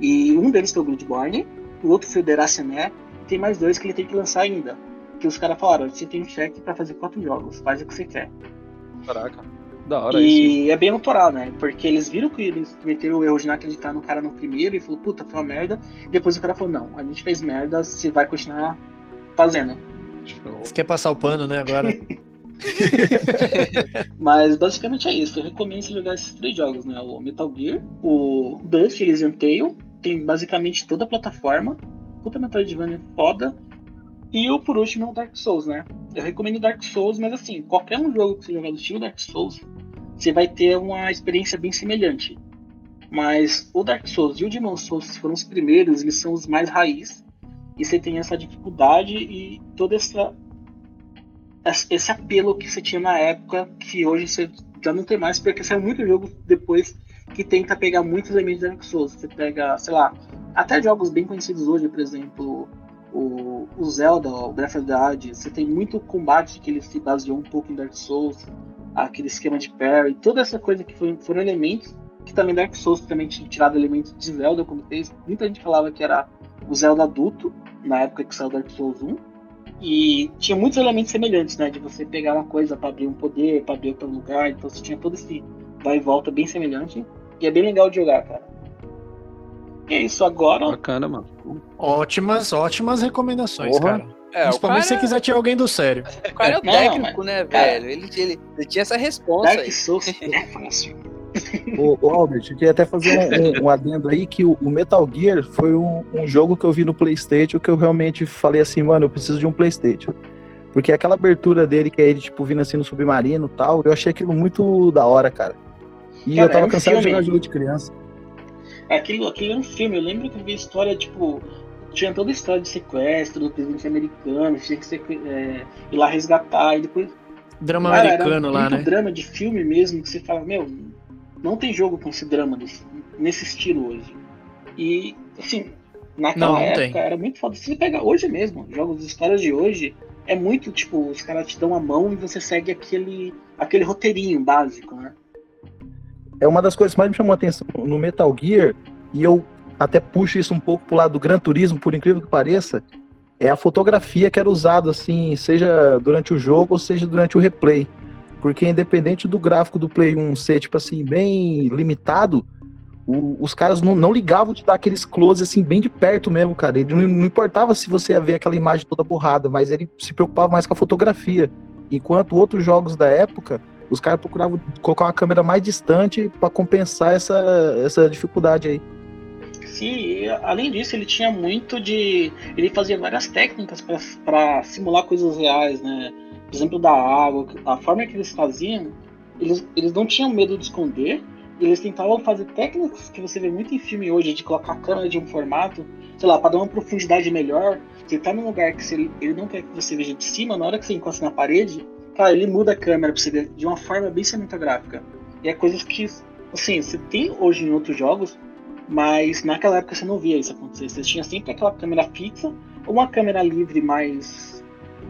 S3: E um deles foi o Bloodborne, o outro foi o Deraciné, e tem mais dois que ele tem que lançar ainda. Que os caras falaram: Você tem um cheque pra fazer quatro jogos, faz o que você quer.
S5: Caraca. Da hora isso.
S3: E é bem autoral, né? Porque eles viram que eles cometeram o erro de não acreditar no cara no primeiro e falou, puta, foi uma merda. E depois o cara falou, não, a gente fez merda, você vai continuar fazendo.
S2: Você quer passar o pano, né, agora?
S3: Mas basicamente é isso. Eu recomendo você jogar esses três jogos, né? O Metal Gear, o Dust, Elysian Tale, tem basicamente toda a plataforma. Puta Metroidvania foda. E o por último é o Dark Souls, né? Eu recomendo Dark Souls, mas assim, qualquer um jogo que você jogar do estilo Dark Souls, você vai ter uma experiência bem semelhante. Mas o Dark Souls e o Demon Souls foram os primeiros, eles são os mais raiz. E você tem essa dificuldade e toda essa esse apelo que você tinha na época, que hoje você já não tem mais, porque saiu muito jogo depois que tenta pegar muitos elementos da Dark Souls. Você pega, sei lá, até jogos bem conhecidos hoje, por exemplo, o, o Zelda, o Breath of the Wild, você tem muito combate que ele se baseou um pouco em Dark Souls, aquele esquema de parry, toda essa coisa que foi- foram elementos que também Dark Souls também tinha tirado elementos de Zelda, como fez. Muita gente falava que era o Zelda adulto, na época que saiu Dark Souls 1. E tinha muitos elementos semelhantes, né? De você pegar uma coisa para abrir um poder, para abrir outro lugar. Então você tinha todo esse vai e volta bem semelhante. E é bem legal de jogar, cara. E é isso, agora.
S5: Bacana, mano.
S2: ótimas, ótimas recomendações,
S5: Porra.
S2: cara.
S1: É,
S2: Principalmente se você
S1: cara,
S2: quiser tirar alguém do sério.
S1: o cara é o
S3: Não,
S1: técnico, né,
S3: cara-
S1: velho? Ele, ele, ele tinha essa resposta aí.
S3: Dark Souls é fácil.
S4: Ô, ô, Albert, eu queria até fazer um, um- um adendo aí que o, o Metal Gear foi um, um jogo que eu vi no Playstation que eu realmente falei assim, mano, eu preciso de um Playstation. Porque aquela abertura dele, que é ele, tipo, vindo assim no submarino e tal, eu achei aquilo muito da hora, cara. E
S3: Cara,
S4: eu tava
S3: é um
S4: cansado de
S3: filme.
S4: jogar jogo de criança.
S3: Aquilo, aquilo é um filme. Eu lembro que eu vi a história, tipo. Tinha toda a história de sequestro do presidente americano, tinha que ser, é, ir lá resgatar, e depois
S2: Drama
S3: Cara,
S2: americano
S3: era
S2: lá,
S3: muito
S2: né?
S3: drama de filme mesmo, que você fala, meu, não tem jogo com esse drama desse- nesse estilo hoje. E, assim, naquela
S2: Não, não
S3: época
S2: tem.
S3: era muito foda. Se você pega hoje mesmo, jogos de histórias de hoje, é muito, tipo, os caras te dão a mão e você segue aquele, aquele roteirinho básico, né?
S4: É uma das coisas que mais me chamou a atenção no Metal Gear, e eu até puxo isso um pouco pro lado do Gran Turismo, por incrível que pareça, é a fotografia que era usada, assim, seja durante o jogo ou seja durante o replay. Porque independente do gráfico do Play 1 ser, tipo assim, bem limitado, o- os caras não, não ligavam de dar aqueles close, assim, bem de perto mesmo, cara. Ele não, não importava se você ia ver aquela imagem toda borrada, mas ele se preocupava mais com a fotografia. Enquanto outros jogos da época, os caras procuravam colocar uma câmera mais distante para compensar essa, essa dificuldade aí.
S3: Sim, além disso, ele tinha muito de. Ele fazia várias técnicas para simular coisas reais, né? Por exemplo, da água, a forma que eles faziam, eles, eles não tinham medo de esconder, eles tentavam fazer técnicas que você vê muito em filme hoje, de colocar a câmera de um formato, sei lá, para dar uma profundidade melhor. Você tá num lugar que você, ele não quer que você veja de cima, na hora que você encosta na parede, cara, ele muda a câmera pra você ver de uma forma bem cinematográfica. E é coisas que, assim, você tem hoje em outros jogos, mas naquela época você não via isso acontecer. Você tinha sempre aquela câmera fixa, ou uma câmera livre mais,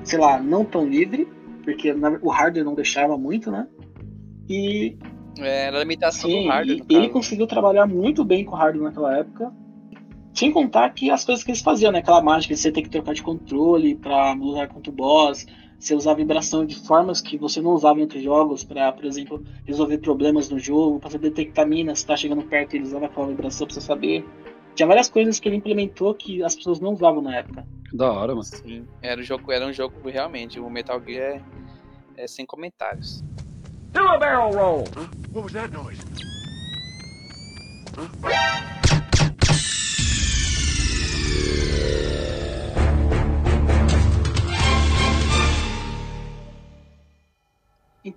S3: sei lá, não tão livre, porque o hardware não deixava muito, né? E
S1: É, era a limitação
S3: sim,
S1: do hardware.
S3: ele conseguiu trabalhar muito bem com o hardware naquela época. Sem contar que as coisas que eles faziam, né? Aquela mágica de você ter que trocar de controle pra lutar contra o boss, você usar vibração de formas que você não usava em outros jogos, pra, por exemplo, resolver problemas no jogo, pra você detectar minas, se tá chegando perto, ele usava aquela vibração pra você saber. Tinha várias coisas que ele implementou que as pessoas não usavam na época.
S5: Da hora, mano.
S1: Sim, era um jogo, era um jogo realmente. O Metal Gear é, é sem comentários.
S6: Do a barrel roll. What was that noise?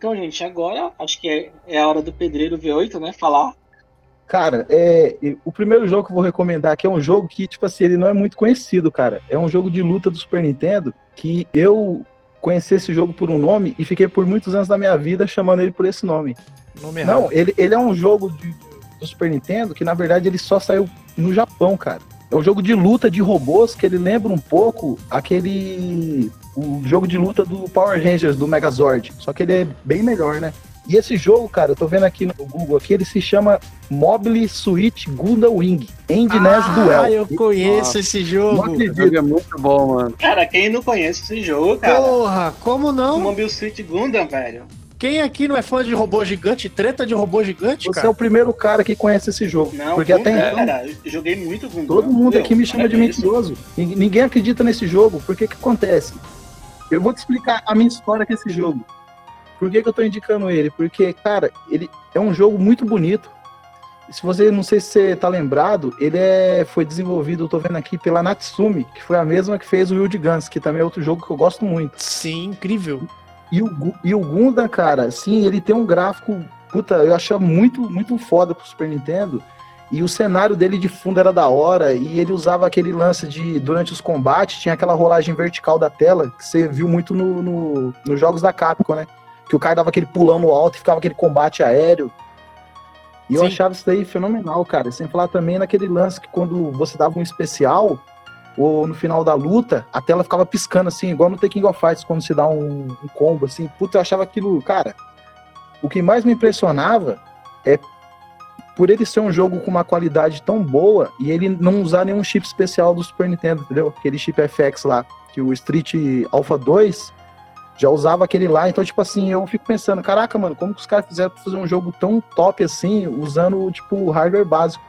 S3: Então, gente, agora acho que é, é a hora do pedreiro V8, né? Falar.
S4: Cara, é, o primeiro jogo que eu vou recomendar aqui é um jogo que, tipo assim, ele não é muito conhecido, cara. É um jogo de luta do Super Nintendo que eu conheci esse jogo por um nome e fiquei por muitos anos da minha vida chamando ele por esse nome.
S2: Nome.
S4: Não, ele, ele é um jogo de- do Super Nintendo que, na verdade, ele só saiu no Japão, cara. É um jogo de luta de robôs que ele lembra um pouco aquele. O jogo de luta do Power Rangers, do Megazord. Só que ele é bem melhor, né? E esse jogo, cara, eu tô vendo aqui no Google aqui, ele se chama Mobile Suit Gundam Wing Endless
S2: ah,
S4: Duel.
S2: eu conheço esse
S4: Não
S2: jogo.
S5: O
S4: acredito.
S5: jogo é muito bom, mano.
S3: Cara, quem não conhece esse jogo, cara?
S2: Porra, como não?
S3: Mobile Suit Gundam, velho.
S2: Quem aqui não é fã de robô gigante? Treta de robô gigante,
S4: Você é
S2: cara?
S4: o primeiro cara que conhece esse jogo.
S3: Não,
S4: porque
S3: Gundam,
S4: até então,
S3: cara, joguei muito Gundam.
S4: Todo mundo
S3: Meu,
S4: aqui me chama de mentiroso. Nin- Ninguém acredita nesse jogo. Por que que acontece? Eu vou te explicar a minha história com esse jogo. Por que que eu tô indicando ele? Porque, cara, ele é um jogo muito bonito. Se você, não sei se você tá lembrado, ele é, foi desenvolvido, eu tô vendo aqui, pela Natsumi, que foi a mesma que fez o Wild Guns, que também é outro jogo que eu gosto muito.
S2: Sim, incrível.
S4: E o, e o Gundam, cara, sim, ele tem um gráfico, puta, eu achava muito, muito foda pro Super Nintendo. E o cenário dele de fundo era da hora, e ele usava aquele lance de, durante os combates, tinha aquela rolagem vertical da tela, que você viu muito no, no- nos jogos da Capcom, né? Que o cara dava aquele pulão no alto e ficava aquele combate aéreo. E eu
S2: Sim.
S4: achava isso daí fenomenal, cara. Sem falar também naquele lance que quando você dava um especial, ou no final da luta, a tela ficava piscando assim, igual no The King of Fighters, quando se dá um, um combo, assim. Puta, eu achava aquilo, cara. O que mais me impressionava é por ele ser um jogo com uma qualidade tão boa e ele não usar nenhum chip especial do Super Nintendo, entendeu? Aquele chip FX lá, que o Street Alpha 2 já usava aquele lá. Então, tipo assim, eu fico pensando, caraca, mano, como que os caras fizeram pra fazer um jogo tão top assim, usando, tipo, o hardware básico?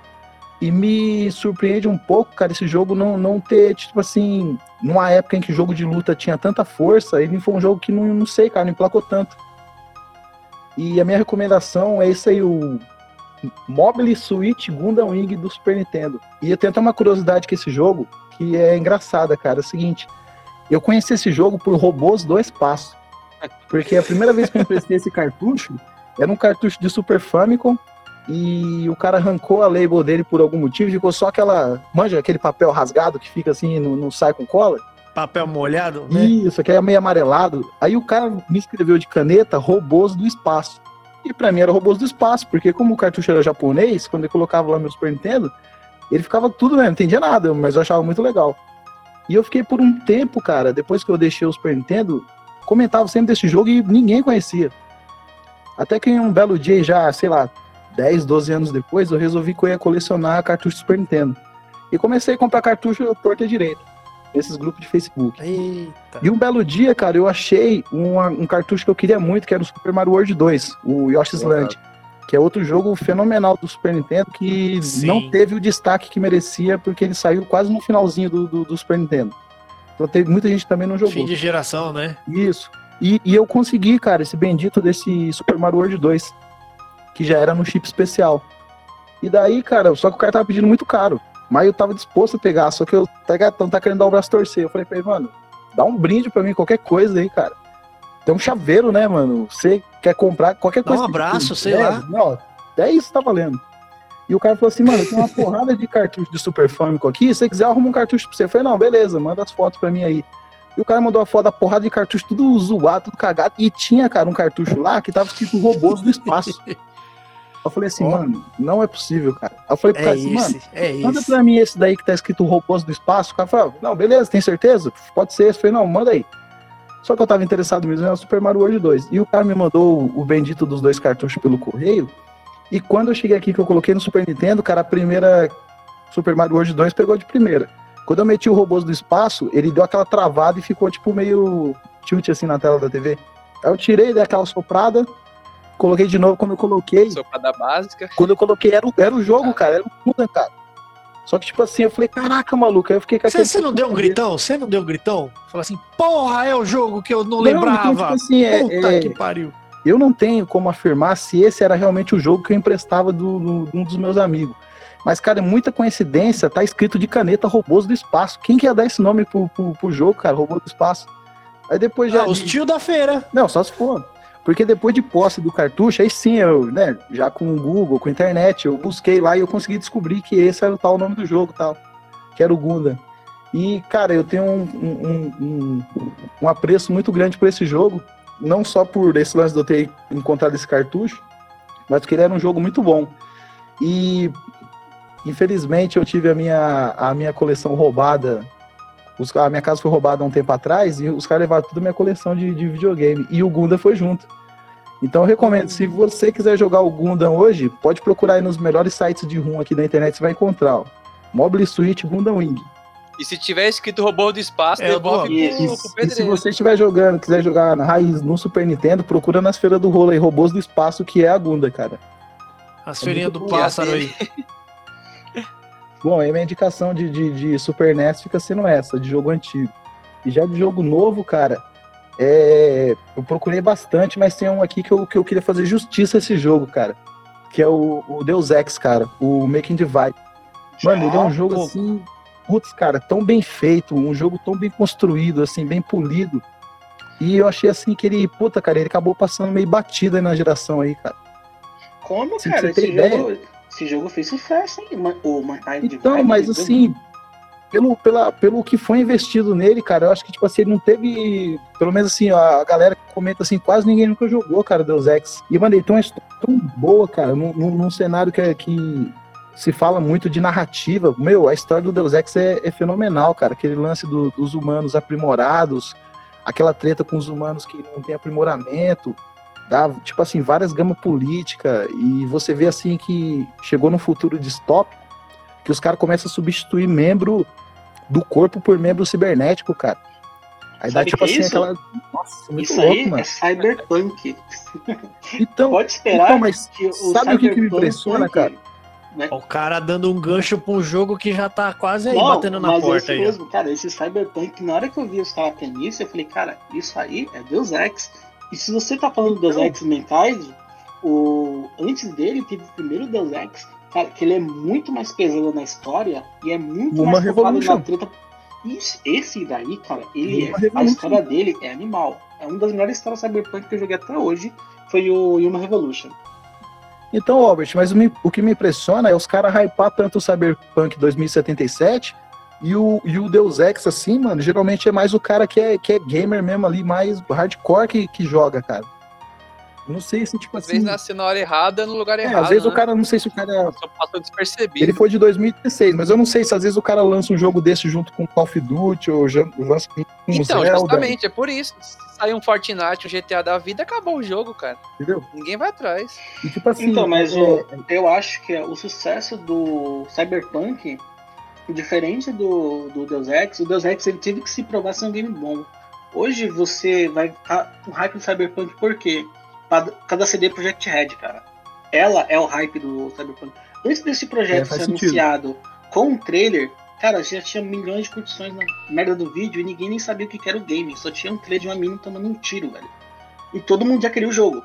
S4: E me surpreende um pouco, cara, esse jogo não, não ter, tipo assim, numa época em que o jogo de luta tinha tanta força, ele foi um jogo que não, não sei, cara, não emplacou tanto. E a minha recomendação é isso aí, o Mobile Suit Gundam Wing do Super Nintendo. E eu tenho até uma curiosidade com esse jogo, que é engraçada, cara. É o seguinte, eu conheci esse jogo por Robôs do Espaço. Porque a primeira vez que eu emprestei esse cartucho, era um cartucho de Super Famicom, e o cara arrancou a label dele por algum motivo, ficou só aquela, manja, aquele papel rasgado que fica assim, não, não sai com cola.
S2: Papel molhado, né?
S4: Isso, que é meio amarelado. Aí o cara me escreveu de caneta robôs do espaço. E pra mim era robôs do espaço, porque como o cartucho era japonês, quando eu colocava lá meu Super Nintendo, ele ficava tudo, né? Não entendia nada, mas eu achava muito legal. E eu fiquei por um tempo, cara, depois que eu deixei o Super Nintendo, comentava sempre desse jogo e ninguém conhecia. Até que em um belo dia, já, sei lá, 10, 12 anos depois, eu resolvi que eu ia colecionar cartucho Super Nintendo. E comecei a comprar cartucho torta direito. nesses grupos de Facebook.
S2: Eita.
S4: E um belo dia, cara, eu achei um, um cartucho que eu queria muito, que era o Super Mario World 2, o Yoshi's
S7: Boa.
S4: Land. Que é outro jogo fenomenal do Super Nintendo que
S2: Sim.
S4: não teve o destaque que merecia, porque ele saiu quase no finalzinho do, do, do Super Nintendo. Então teve muita gente também não jogou.
S2: Fim de geração, né?
S4: Isso. E, e eu consegui, cara, esse bendito desse Super Mario World 2, que já era no chip especial. E daí, cara, só que o cara tava pedindo muito caro. Mas eu tava disposto a pegar, só que eu tá, gatão, tá querendo dar o braço torcer. Eu falei pra ele, mano, dá um brinde pra mim, qualquer coisa aí, cara. Tem um chaveiro, né, mano? Você quer comprar qualquer
S2: Dá
S4: coisa.
S2: um
S4: que-
S2: abraço, sei
S4: é,
S2: lá.
S4: Não, até isso tá valendo. E o cara falou assim, mano, tem uma porrada de cartucho de Super Famicom aqui, se você quiser arruma um cartucho pra você. Eu falei, não, beleza, manda as fotos pra mim aí. E o cara mandou a foto da porrada de cartucho, tudo zoado, tudo cagado. E tinha, cara, um cartucho lá que tava escrito robôs do espaço. Eu falei assim, mano, não é possível, cara. Aí eu falei pro
S2: É
S4: cara assim, mano,
S2: é
S4: manda
S2: esse.
S4: pra mim esse daí que tá escrito robôs do espaço. O cara falou, não, beleza, tem certeza? Pode ser esse. Eu falei, não, manda aí. Só que eu tava interessado mesmo no Super Mario World 2. E o cara me mandou o- bendito dos dois cartuchos pelo correio. E quando eu cheguei aqui, que eu coloquei no Super Nintendo, cara, a primeira Super Mario World 2 pegou de primeira. Quando eu meti o robôs do espaço, ele deu aquela travada e ficou tipo meio tilt assim na tela da TV. Aí eu tirei, dei aquela soprada, coloquei de novo. Quando eu coloquei,
S1: Sopada básica.
S4: quando eu coloquei, era o, era o jogo, cara, era o Muda, cara. Só que, tipo assim, eu falei, caraca, maluco, aí eu fiquei com
S2: Você,
S4: aquele-
S2: você não deu um gritão? Você não deu um gritão? Fala assim, porra, é o jogo que eu não,
S4: Não,
S2: lembrava.
S4: então, tipo assim, é-
S2: Puta
S4: é-
S2: que pariu.
S4: eu não tenho como afirmar se esse era realmente o jogo que eu emprestava do, do- de um dos meus amigos. Mas, cara, é muita coincidência, tá escrito de caneta Robôs do Espaço. Quem que ia dar esse nome pro, pro, pro jogo, cara? Robô do Espaço. Aí depois já.
S2: Ah, os tios da feira.
S4: Não, só se for. Porque depois de posse do cartucho, aí sim, eu, né, já com o Google, com a internet, eu busquei lá e eu consegui descobrir que esse era o tal nome do jogo tal. Que era o Gunda. E, cara, eu tenho um, um, um, um apreço muito grande por esse jogo. Não só por esse lance de eu ter encontrado esse cartucho, mas porque ele era um jogo muito bom. E infelizmente eu tive a minha, a minha coleção roubada. Os- a minha casa foi roubada há um tempo atrás e os caras levaram toda a minha coleção de, de videogame. E o Gundam foi junto. Então eu recomendo, se você quiser jogar o Gundam hoje, pode procurar aí nos melhores sites de RUM aqui da internet, você vai encontrar. Ó. Mobile Suit Gundam Wing.
S1: E se tiver escrito robô do espaço,
S2: É,
S1: devolve pro, pro
S4: E se você estiver jogando, quiser jogar na raiz no Super Nintendo, procura nas feiras do rolo aí, Robôs do Espaço, que é a Gunda, cara.
S2: As
S4: É
S2: feirinhas do pássaro aí.
S4: Bom, aí minha indicação de, de, de Super NES fica sendo essa, de jogo antigo. E já de jogo novo, cara, é, eu procurei bastante, mas tem um aqui que eu, que eu queria fazer justiça a esse jogo, cara. Que é o, o Deus Ex, cara, o Making Divide. Mano, ele é um jogo assim, putz, cara, tão bem feito, um jogo tão bem construído, assim, bem polido. E eu achei assim que ele, puta, cara, ele acabou passando meio batido aí na geração aí, cara.
S3: Como,
S4: Se
S3: cara?
S4: você tem
S3: Esse jogo, esse jogo fez sucesso, hein? O Mankind
S4: Então,
S3: Divide,
S4: mas assim, pelo, pela, pelo que foi investido nele, cara, eu acho que, tipo assim, ele não teve. Pelo menos assim, a galera comenta assim, quase ninguém nunca jogou, cara, Deus Ex. E, mano, ele tem uma história tão boa, cara, num, num- cenário que, que se fala muito de narrativa. Meu, a história do Deus Ex é, é fenomenal, cara. Aquele lance do- dos humanos aprimorados, aquela treta com os humanos que não tem aprimoramento. Dá, tipo assim, várias gamas políticas. E você vê assim que chegou num futuro distópico que os caras começam a substituir membro do corpo por membro cibernético, cara. Aí dá
S3: Sabe
S4: tipo
S3: que é
S4: assim
S3: isso?
S4: aquela. Nossa, muito
S3: Isso
S4: louco,
S3: aí
S4: mano.
S3: é cyberpunk.
S4: Então,
S3: Pode esperar
S4: então, mas
S3: que o
S4: sabe o que, que me impressiona, cara?
S3: né?
S2: O cara dando um gancho pra um jogo que já tá quase aí,
S3: Não,
S2: batendo na
S3: mas
S2: porta
S3: esse
S2: aí.
S3: mesmo, cara, esse Cyberpunk, na hora que eu vi os caras tendo isso, eu falei, cara, isso aí é Deus Ex. E se você tá falando do Deus
S4: Então.
S3: Ex Mankind, o... antes dele teve o primeiro Deus Ex, cara, que ele é muito mais pesado na história e é muito
S4: Uma
S3: mais focado na treta. Isso, esse daí, cara, ele é, a história dele é animal. É uma das melhores histórias Cyberpunk que eu joguei até hoje, foi o Yuma Revolution.
S4: Então, Albert, mas o, o que me impressiona é os caras hypar tanto o Cyberpunk 2077 e o, e o Deus Ex, assim, mano, geralmente é mais o cara que é, que é gamer mesmo ali, mais hardcore que, que joga, cara. Não sei se, tipo
S1: Às vezes
S4: assim.
S1: nasce na hora errada, no lugar
S4: É,
S1: errado.
S4: às vezes
S1: né?
S4: o cara, não sei se o cara
S1: Só passou despercebido.
S4: Ele foi de 2016, mas eu não sei se às vezes o cara lança um jogo desse junto com Call of Duty ou já- lança com
S1: Então,
S4: Zelda,
S1: justamente, é por isso. Se sair um Fortnite, um GTA da vida, acabou o jogo, cara.
S4: entendeu?
S1: Ninguém vai atrás.
S4: E tipo assim,
S3: Então, mas
S4: é,
S3: o- eu acho que o sucesso do Cyberpunk diferente do, do Deus Ex, o Deus Ex ele teve que se provar ser um game bom. Hoje você vai ficar com hype do Cyberpunk por quê? Por causa da CD Projekt Red, cara. Ela é o hype do Cyberpunk. Antes desse projeto
S4: É,
S3: ser
S4: sentido.
S3: anunciado com um trailer, cara, já tinha milhões de curtições na merda do vídeo e ninguém nem sabia o que era o game. Só tinha um trailer de uma mina tomando um tiro, velho. E todo mundo já queria o jogo.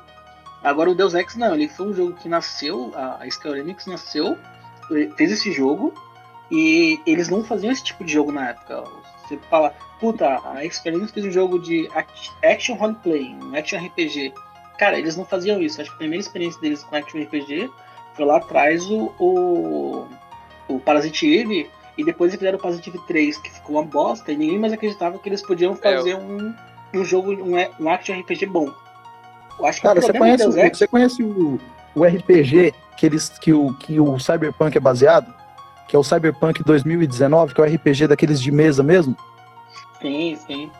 S3: Agora o Deus Ex não, ele foi um jogo que nasceu, a a Square Enix nasceu, fez esse jogo e eles não faziam esse tipo de jogo na época. Você fala, puta, a Enix fez um jogo de act- action roleplay, um action RPG. Cara, eles não faziam isso. Acho que a primeira experiência deles com action RPG foi lá atrás o, o, o Parasite Eve e depois eles fizeram o Parasite Eve 3, que ficou uma bosta e ninguém mais acreditava que eles podiam fazer um, um jogo, um, um action RPG bom. Eu acho que
S4: Cara, você conhece,
S3: Ex
S4: você conhece o, o RPG que, eles, que, o, que o Cyberpunk é baseado? Que é o Cyberpunk 2019, que é o RPG daqueles de mesa mesmo?
S3: Sim, sim.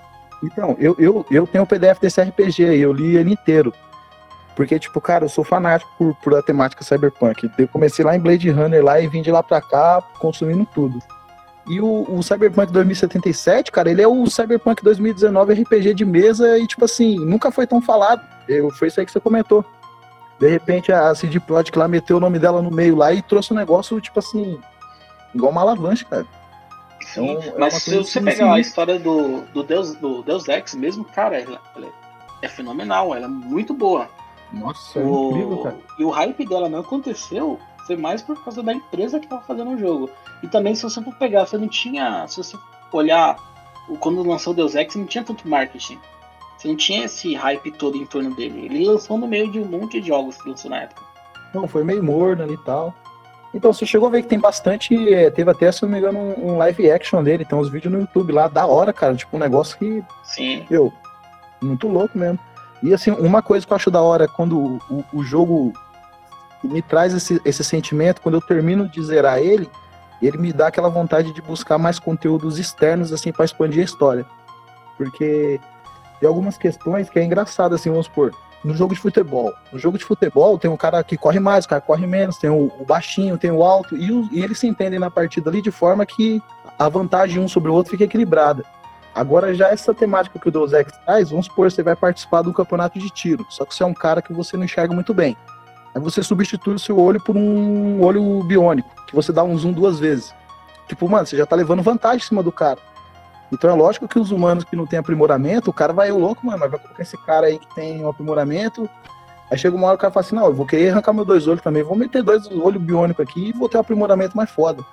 S4: Então, eu, eu, eu tenho o PDF desse RPG aí, eu li ele inteiro. Porque, tipo, cara, eu sou fanático por, por a temática cyberpunk. Eu comecei lá em Blade Runner lá e vim de lá pra cá consumindo tudo. E o, o Cyberpunk 2077, cara, ele é o Cyberpunk 2019 RPG de mesa e, tipo assim, nunca foi tão falado. Eu, foi isso aí que você comentou. De repente a CD Projekt lá meteu o nome dela no meio lá e trouxe um negócio, tipo assim, igual uma alavanche, cara.
S3: Sim,
S4: Então, é
S3: mas
S4: uma
S3: se você pegar a história do, do, Deus, do Deus Ex mesmo, cara, ela, ela é fenomenal, ela é muito boa.
S4: Nossa, é
S3: O-
S4: incrível, cara.
S3: E o hype dela não aconteceu, foi mais por causa da empresa que tava fazendo o jogo. E também, se você for pegar, você não tinha. Se você olhar quando lançou o Deus Ex, não tinha tanto marketing. Você não tinha esse hype todo em torno dele. Ele lançou no meio de um monte de jogos que lançou na época.
S4: Não, foi meio morno ali e tal. Então, você chegou a ver que tem bastante. é, teve até, se eu não me engano, um, live action dele. Tem uns vídeos no YouTube lá, da hora, cara. Tipo, um negócio que,
S3: Sim.
S4: meu, muito louco mesmo. E assim, uma coisa que eu acho da hora é quando o, o- jogo me traz esse, esse sentimento, quando eu termino de zerar ele, ele me dá aquela vontade de buscar mais conteúdos externos, assim, pra expandir a história. Porque tem algumas questões que é engraçado, assim, vamos supor no jogo de futebol. No jogo de futebol tem um cara que corre mais, o cara corre menos, tem o, o baixinho, tem o alto, e, o- e eles se entendem na partida ali de forma que a vantagem um sobre o outro fica equilibrada. Agora, já essa temática que o Deus Ex traz, vamos supor, você vai participar um campeonato de tiro, só que você é um cara que você não enxerga muito bem. Aí você substitui o seu olho por um olho biônico, que você dá um zoom duas vezes. Tipo, mano, você já tá levando vantagem em cima do cara. Então é lógico que os humanos que não têm aprimoramento, o cara vai, ô louco, mano, vai colocar esse cara aí que tem um aprimoramento. Aí chega uma hora que o cara fala assim, não, eu vou querer arrancar meus dois olhos também, vou meter dois olhos biônicos aqui e vou ter um aprimoramento mais foda.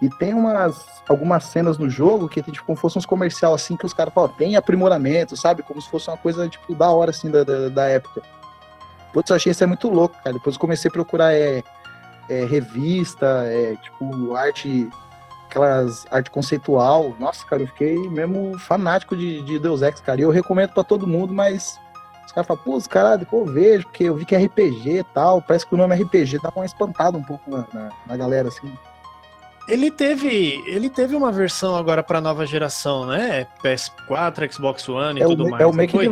S4: E tem umas, algumas cenas no jogo que tem tipo como se fosse uns comercial assim, que os caras falam, tem aprimoramento, sabe? Como se fosse uma coisa, tipo, da hora, assim, da, da, da época. Putz, eu achei isso é muito louco, cara. Depois eu comecei a procurar é, é, revista, é, tipo, arte aquelas arte conceitual. Nossa, cara, eu fiquei mesmo fanático de, de Deus Ex, cara. E eu recomendo pra todo mundo, mas os caras falam, pô, os caras, depois eu vejo, porque eu vi que é RPG e tal. Parece que o nome RPG dá uma espantada um pouco na, na, na galera, assim.
S2: Ele teve, ele teve uma versão agora pra nova geração, né? PS4, Xbox One e
S4: É o,
S2: tudo mais.
S4: é o Make
S2: foi?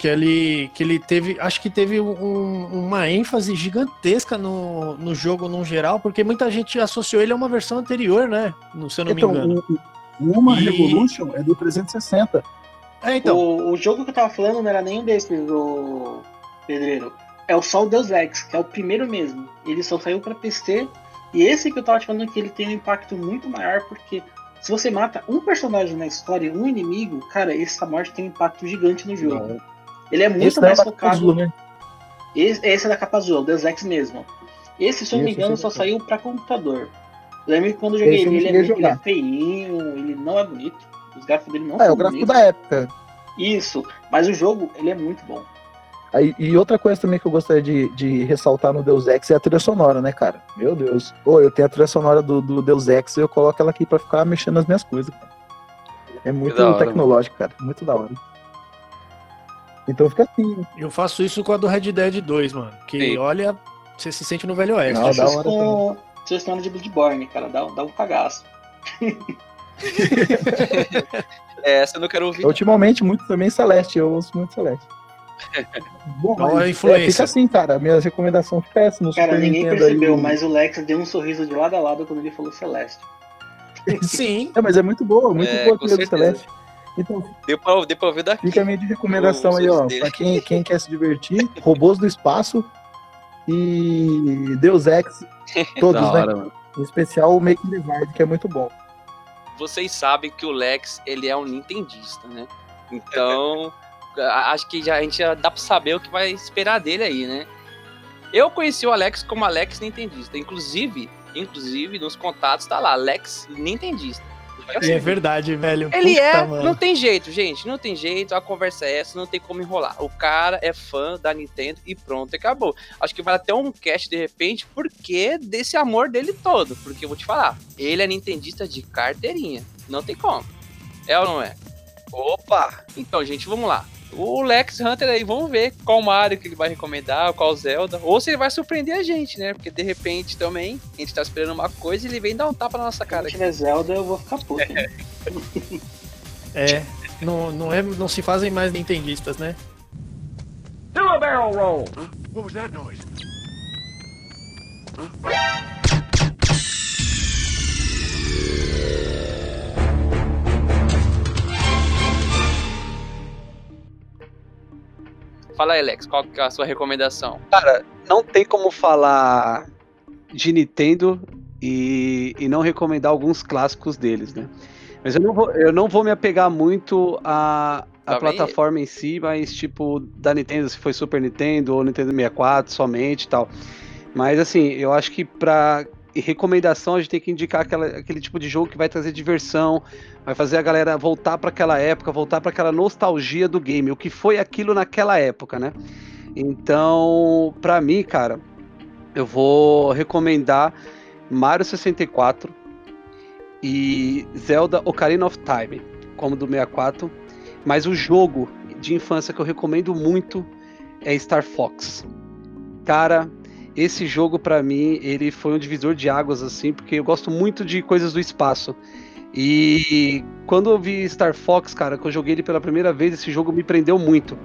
S2: Que ele, que ele teve, acho que teve um- uma ênfase gigantesca no, no jogo num geral, porque muita gente associou ele a uma versão anterior, né? No, se eu não
S4: Então,
S2: me engano.
S4: o, Uma
S2: E-
S4: Revolution é do 360.
S2: É, então.
S3: O, o jogo que eu tava falando não era nenhum desses, o Pedreiro. É o só o Deus Ex, que é o primeiro mesmo. Ele só saiu pra PC. E esse que eu tava te falando que ele tem um impacto muito maior, porque se você mata um personagem na história, um inimigo, cara, essa morte tem um impacto gigante no jogo. Ele é muito
S4: Esse é
S3: mais
S4: da
S3: focado.
S4: azul, né?
S3: Esse, esse é da capa azul, é o Deus Ex mesmo. Esse, se eu não me
S4: Esse
S3: engano,
S4: esse
S3: só saiu pra computador. Eu lembro que quando eu joguei ele, ele é, ele é feinho, ele não é bonito. Os gráficos dele não
S4: Ah, é
S3: são
S4: o gráfico
S3: bonitos.
S4: da época.
S3: Isso, mas o jogo, ele é muito bom.
S4: Aí, e outra coisa também que eu gostaria de, de ressaltar no Deus Ex é a trilha sonora, né, cara? Meu Deus. Pô, eu tenho a trilha sonora do, do Deus Ex e eu coloco ela aqui pra ficar mexendo nas minhas coisas, cara. É muito tecnológico, cara. Muito da hora. Então fica assim, né?
S2: Eu faço isso com a do Red Dead 2, mano. Que
S1: Sim.
S2: olha, você se sente no Velho Oeste.
S4: Não, da
S3: fiz
S4: hora
S3: com selecionando de Bloodborne, cara, dá, dá um cagaço.
S1: É, essa eu não quero ouvir.
S4: Ultimamente, muito também Celeste. Eu ouço muito Celeste. Bom,
S2: Qual
S4: mas,
S2: a influência?
S4: é, fica assim, cara. A minha recomendação fica essa no
S3: Cara,
S4: Super
S3: ninguém
S4: Nintendo
S3: percebeu,
S4: aí.
S3: mas o Lex deu um sorriso de lado a lado quando ele falou Celeste.
S2: Sim.
S4: É, mas é muito boa, muito
S1: É,
S4: boa a trilha do. Celeste. Então,
S1: Deu pra, deu pra ouvir daqui.
S4: fica a minha de recomendação aí, ó.
S1: dele.
S4: Pra quem, quem quer se divertir, Robôs do Espaço e Deus Ex, todos,
S5: Da
S4: né?
S5: hora, mano.
S4: Em especial o the Vard, que é muito bom.
S1: Vocês sabem que o Lex, ele é um nintendista, né? Então, acho que já, a gente já dá pra saber o que vai esperar dele aí, né? Eu conheci o Alex como Alex Nintendista. Inclusive, inclusive nos contatos tá lá, Alex Nintendista.
S2: É verdade, velho.
S1: Ele
S2: Puta,
S1: é,
S2: mano.
S1: não tem jeito, gente, não tem jeito, a conversa é essa, não tem como enrolar. O cara é fã da Nintendo e pronto, acabou. Acho que vai até um cast de repente, porque desse amor dele todo. Porque eu vou te falar, ele é nintendista de carteirinha, não tem como. É ou não é? Opa! Então, gente, vamos lá. O Lex Hunter aí, vamos ver qual Mario que ele vai recomendar, qual Zelda, ou se ele vai surpreender a gente, né? Porque de repente também a gente tá esperando uma coisa e ele vem dar um tapa na nossa
S3: Se
S1: cara.
S3: não tiver Zelda, eu vou ficar puto. hein?
S2: É. Não, não, é, não se fazem mais nintendistas, né?
S6: Do a barrel roll. What was that noise?
S1: Fala aí, Lex, qual que é a sua recomendação?
S5: Cara, não tem como falar de Nintendo e, e não recomendar alguns clássicos deles, né? Mas eu não vou, eu não vou me apegar muito à, à
S1: Tá
S5: plataforma em si, mas tipo, da Nintendo, se foi Super Nintendo ou Nintendo 64 somente e tal. Mas assim, eu acho que pra recomendação a gente tem que indicar aquela- aquele tipo de jogo que vai trazer diversão, vai fazer a galera voltar pra aquela época, voltar pra aquela nostalgia do game, o que foi aquilo naquela época, né? Então, pra mim, cara, eu vou recomendar Mario 64 e Zelda Ocarina of Time, como do 64. Mas o jogo de infância que eu recomendo muito é Star Fox. Cara, esse jogo pra mim, ele foi um divisor de águas assim, porque eu gosto muito de coisas do espaço. E quando eu vi Star Fox, cara, que eu joguei ele pela primeira vez, esse jogo me prendeu muito.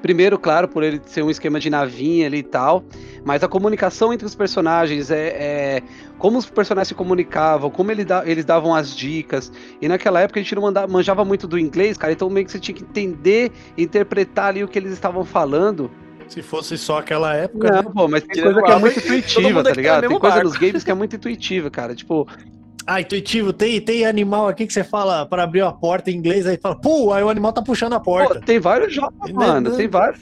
S5: Primeiro, claro, por ele ser um esquema de navinha ali e tal, mas a comunicação entre os personagens é, é- como os personagens se comunicavam, como ele da- eles davam as dicas. E naquela época a gente não manda- manjava muito do inglês, cara, então meio que você tinha que entender, interpretar ali o que eles estavam falando.
S2: Se fosse só aquela época,
S5: Não,
S2: né?
S5: pô, mas tem coisa que é muito intuitiva, tá
S1: no
S5: ligado? Tem coisa
S1: barco.
S5: nos games que é muito intuitiva, cara. Tipo,
S2: Ah, intuitivo. Tem, tem animal aqui que você fala para abrir a porta em inglês, aí fala, pô, aí o animal tá puxando a
S5: pô,
S2: porta.
S5: tem vários jogos,
S2: Né,
S5: mano.
S2: né?
S5: Tem vários.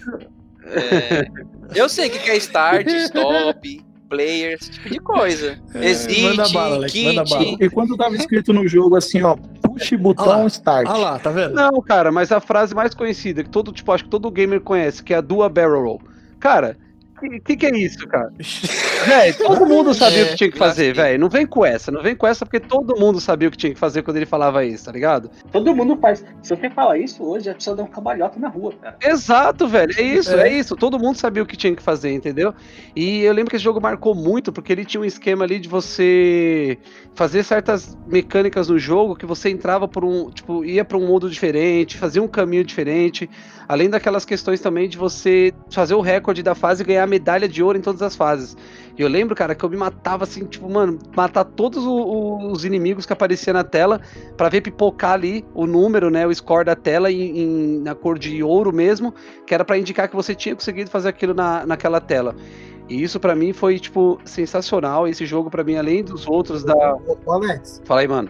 S1: É, eu sei o que é start, stop, player, esse tipo de coisa.
S2: É,
S1: Exit,
S2: manda bala, Alex,
S1: kit.
S2: manda bala.
S4: E quando tava escrito no jogo assim, ó, push botão
S2: Olha lá,
S4: start.
S2: Olha lá, tá vendo?
S5: Não, cara, mas a frase mais conhecida, que todo, tipo, acho que todo gamer conhece, que é a Dua Barrel Roll. Cara, que, que que é isso, cara? Véi, todo mundo sabia o que tinha que fazer, velho. Não vem com essa, não vem com essa, porque todo mundo sabia o que tinha que fazer quando ele falava isso, tá ligado?
S3: Todo mundo faz. Se você falar isso hoje, a pessoa dá um cabalhota na rua, cara.
S5: Exato, velho. É isso,
S2: É.
S5: é. isso. Todo mundo sabia o que tinha que fazer, entendeu? E eu lembro que esse jogo marcou muito, porque ele tinha um esquema ali de você fazer certas mecânicas no jogo que você entrava por um. Tipo, ia pra um modo diferente, fazia um caminho diferente. Além daquelas questões também de você fazer o recorde da fase e ganhar medalha de ouro em todas as fases. E eu lembro, cara, que eu me matava assim, tipo, mano, matar todos o- os inimigos que apareciam na tela pra ver pipocar ali o número, né, o score da tela em, em- na cor de ouro mesmo, que era pra indicar que você tinha conseguido fazer aquilo na, naquela tela. E isso pra mim foi, tipo, sensacional. Esse jogo pra mim, além dos outros da...
S4: Ô, Alex,
S5: Fala aí, mano.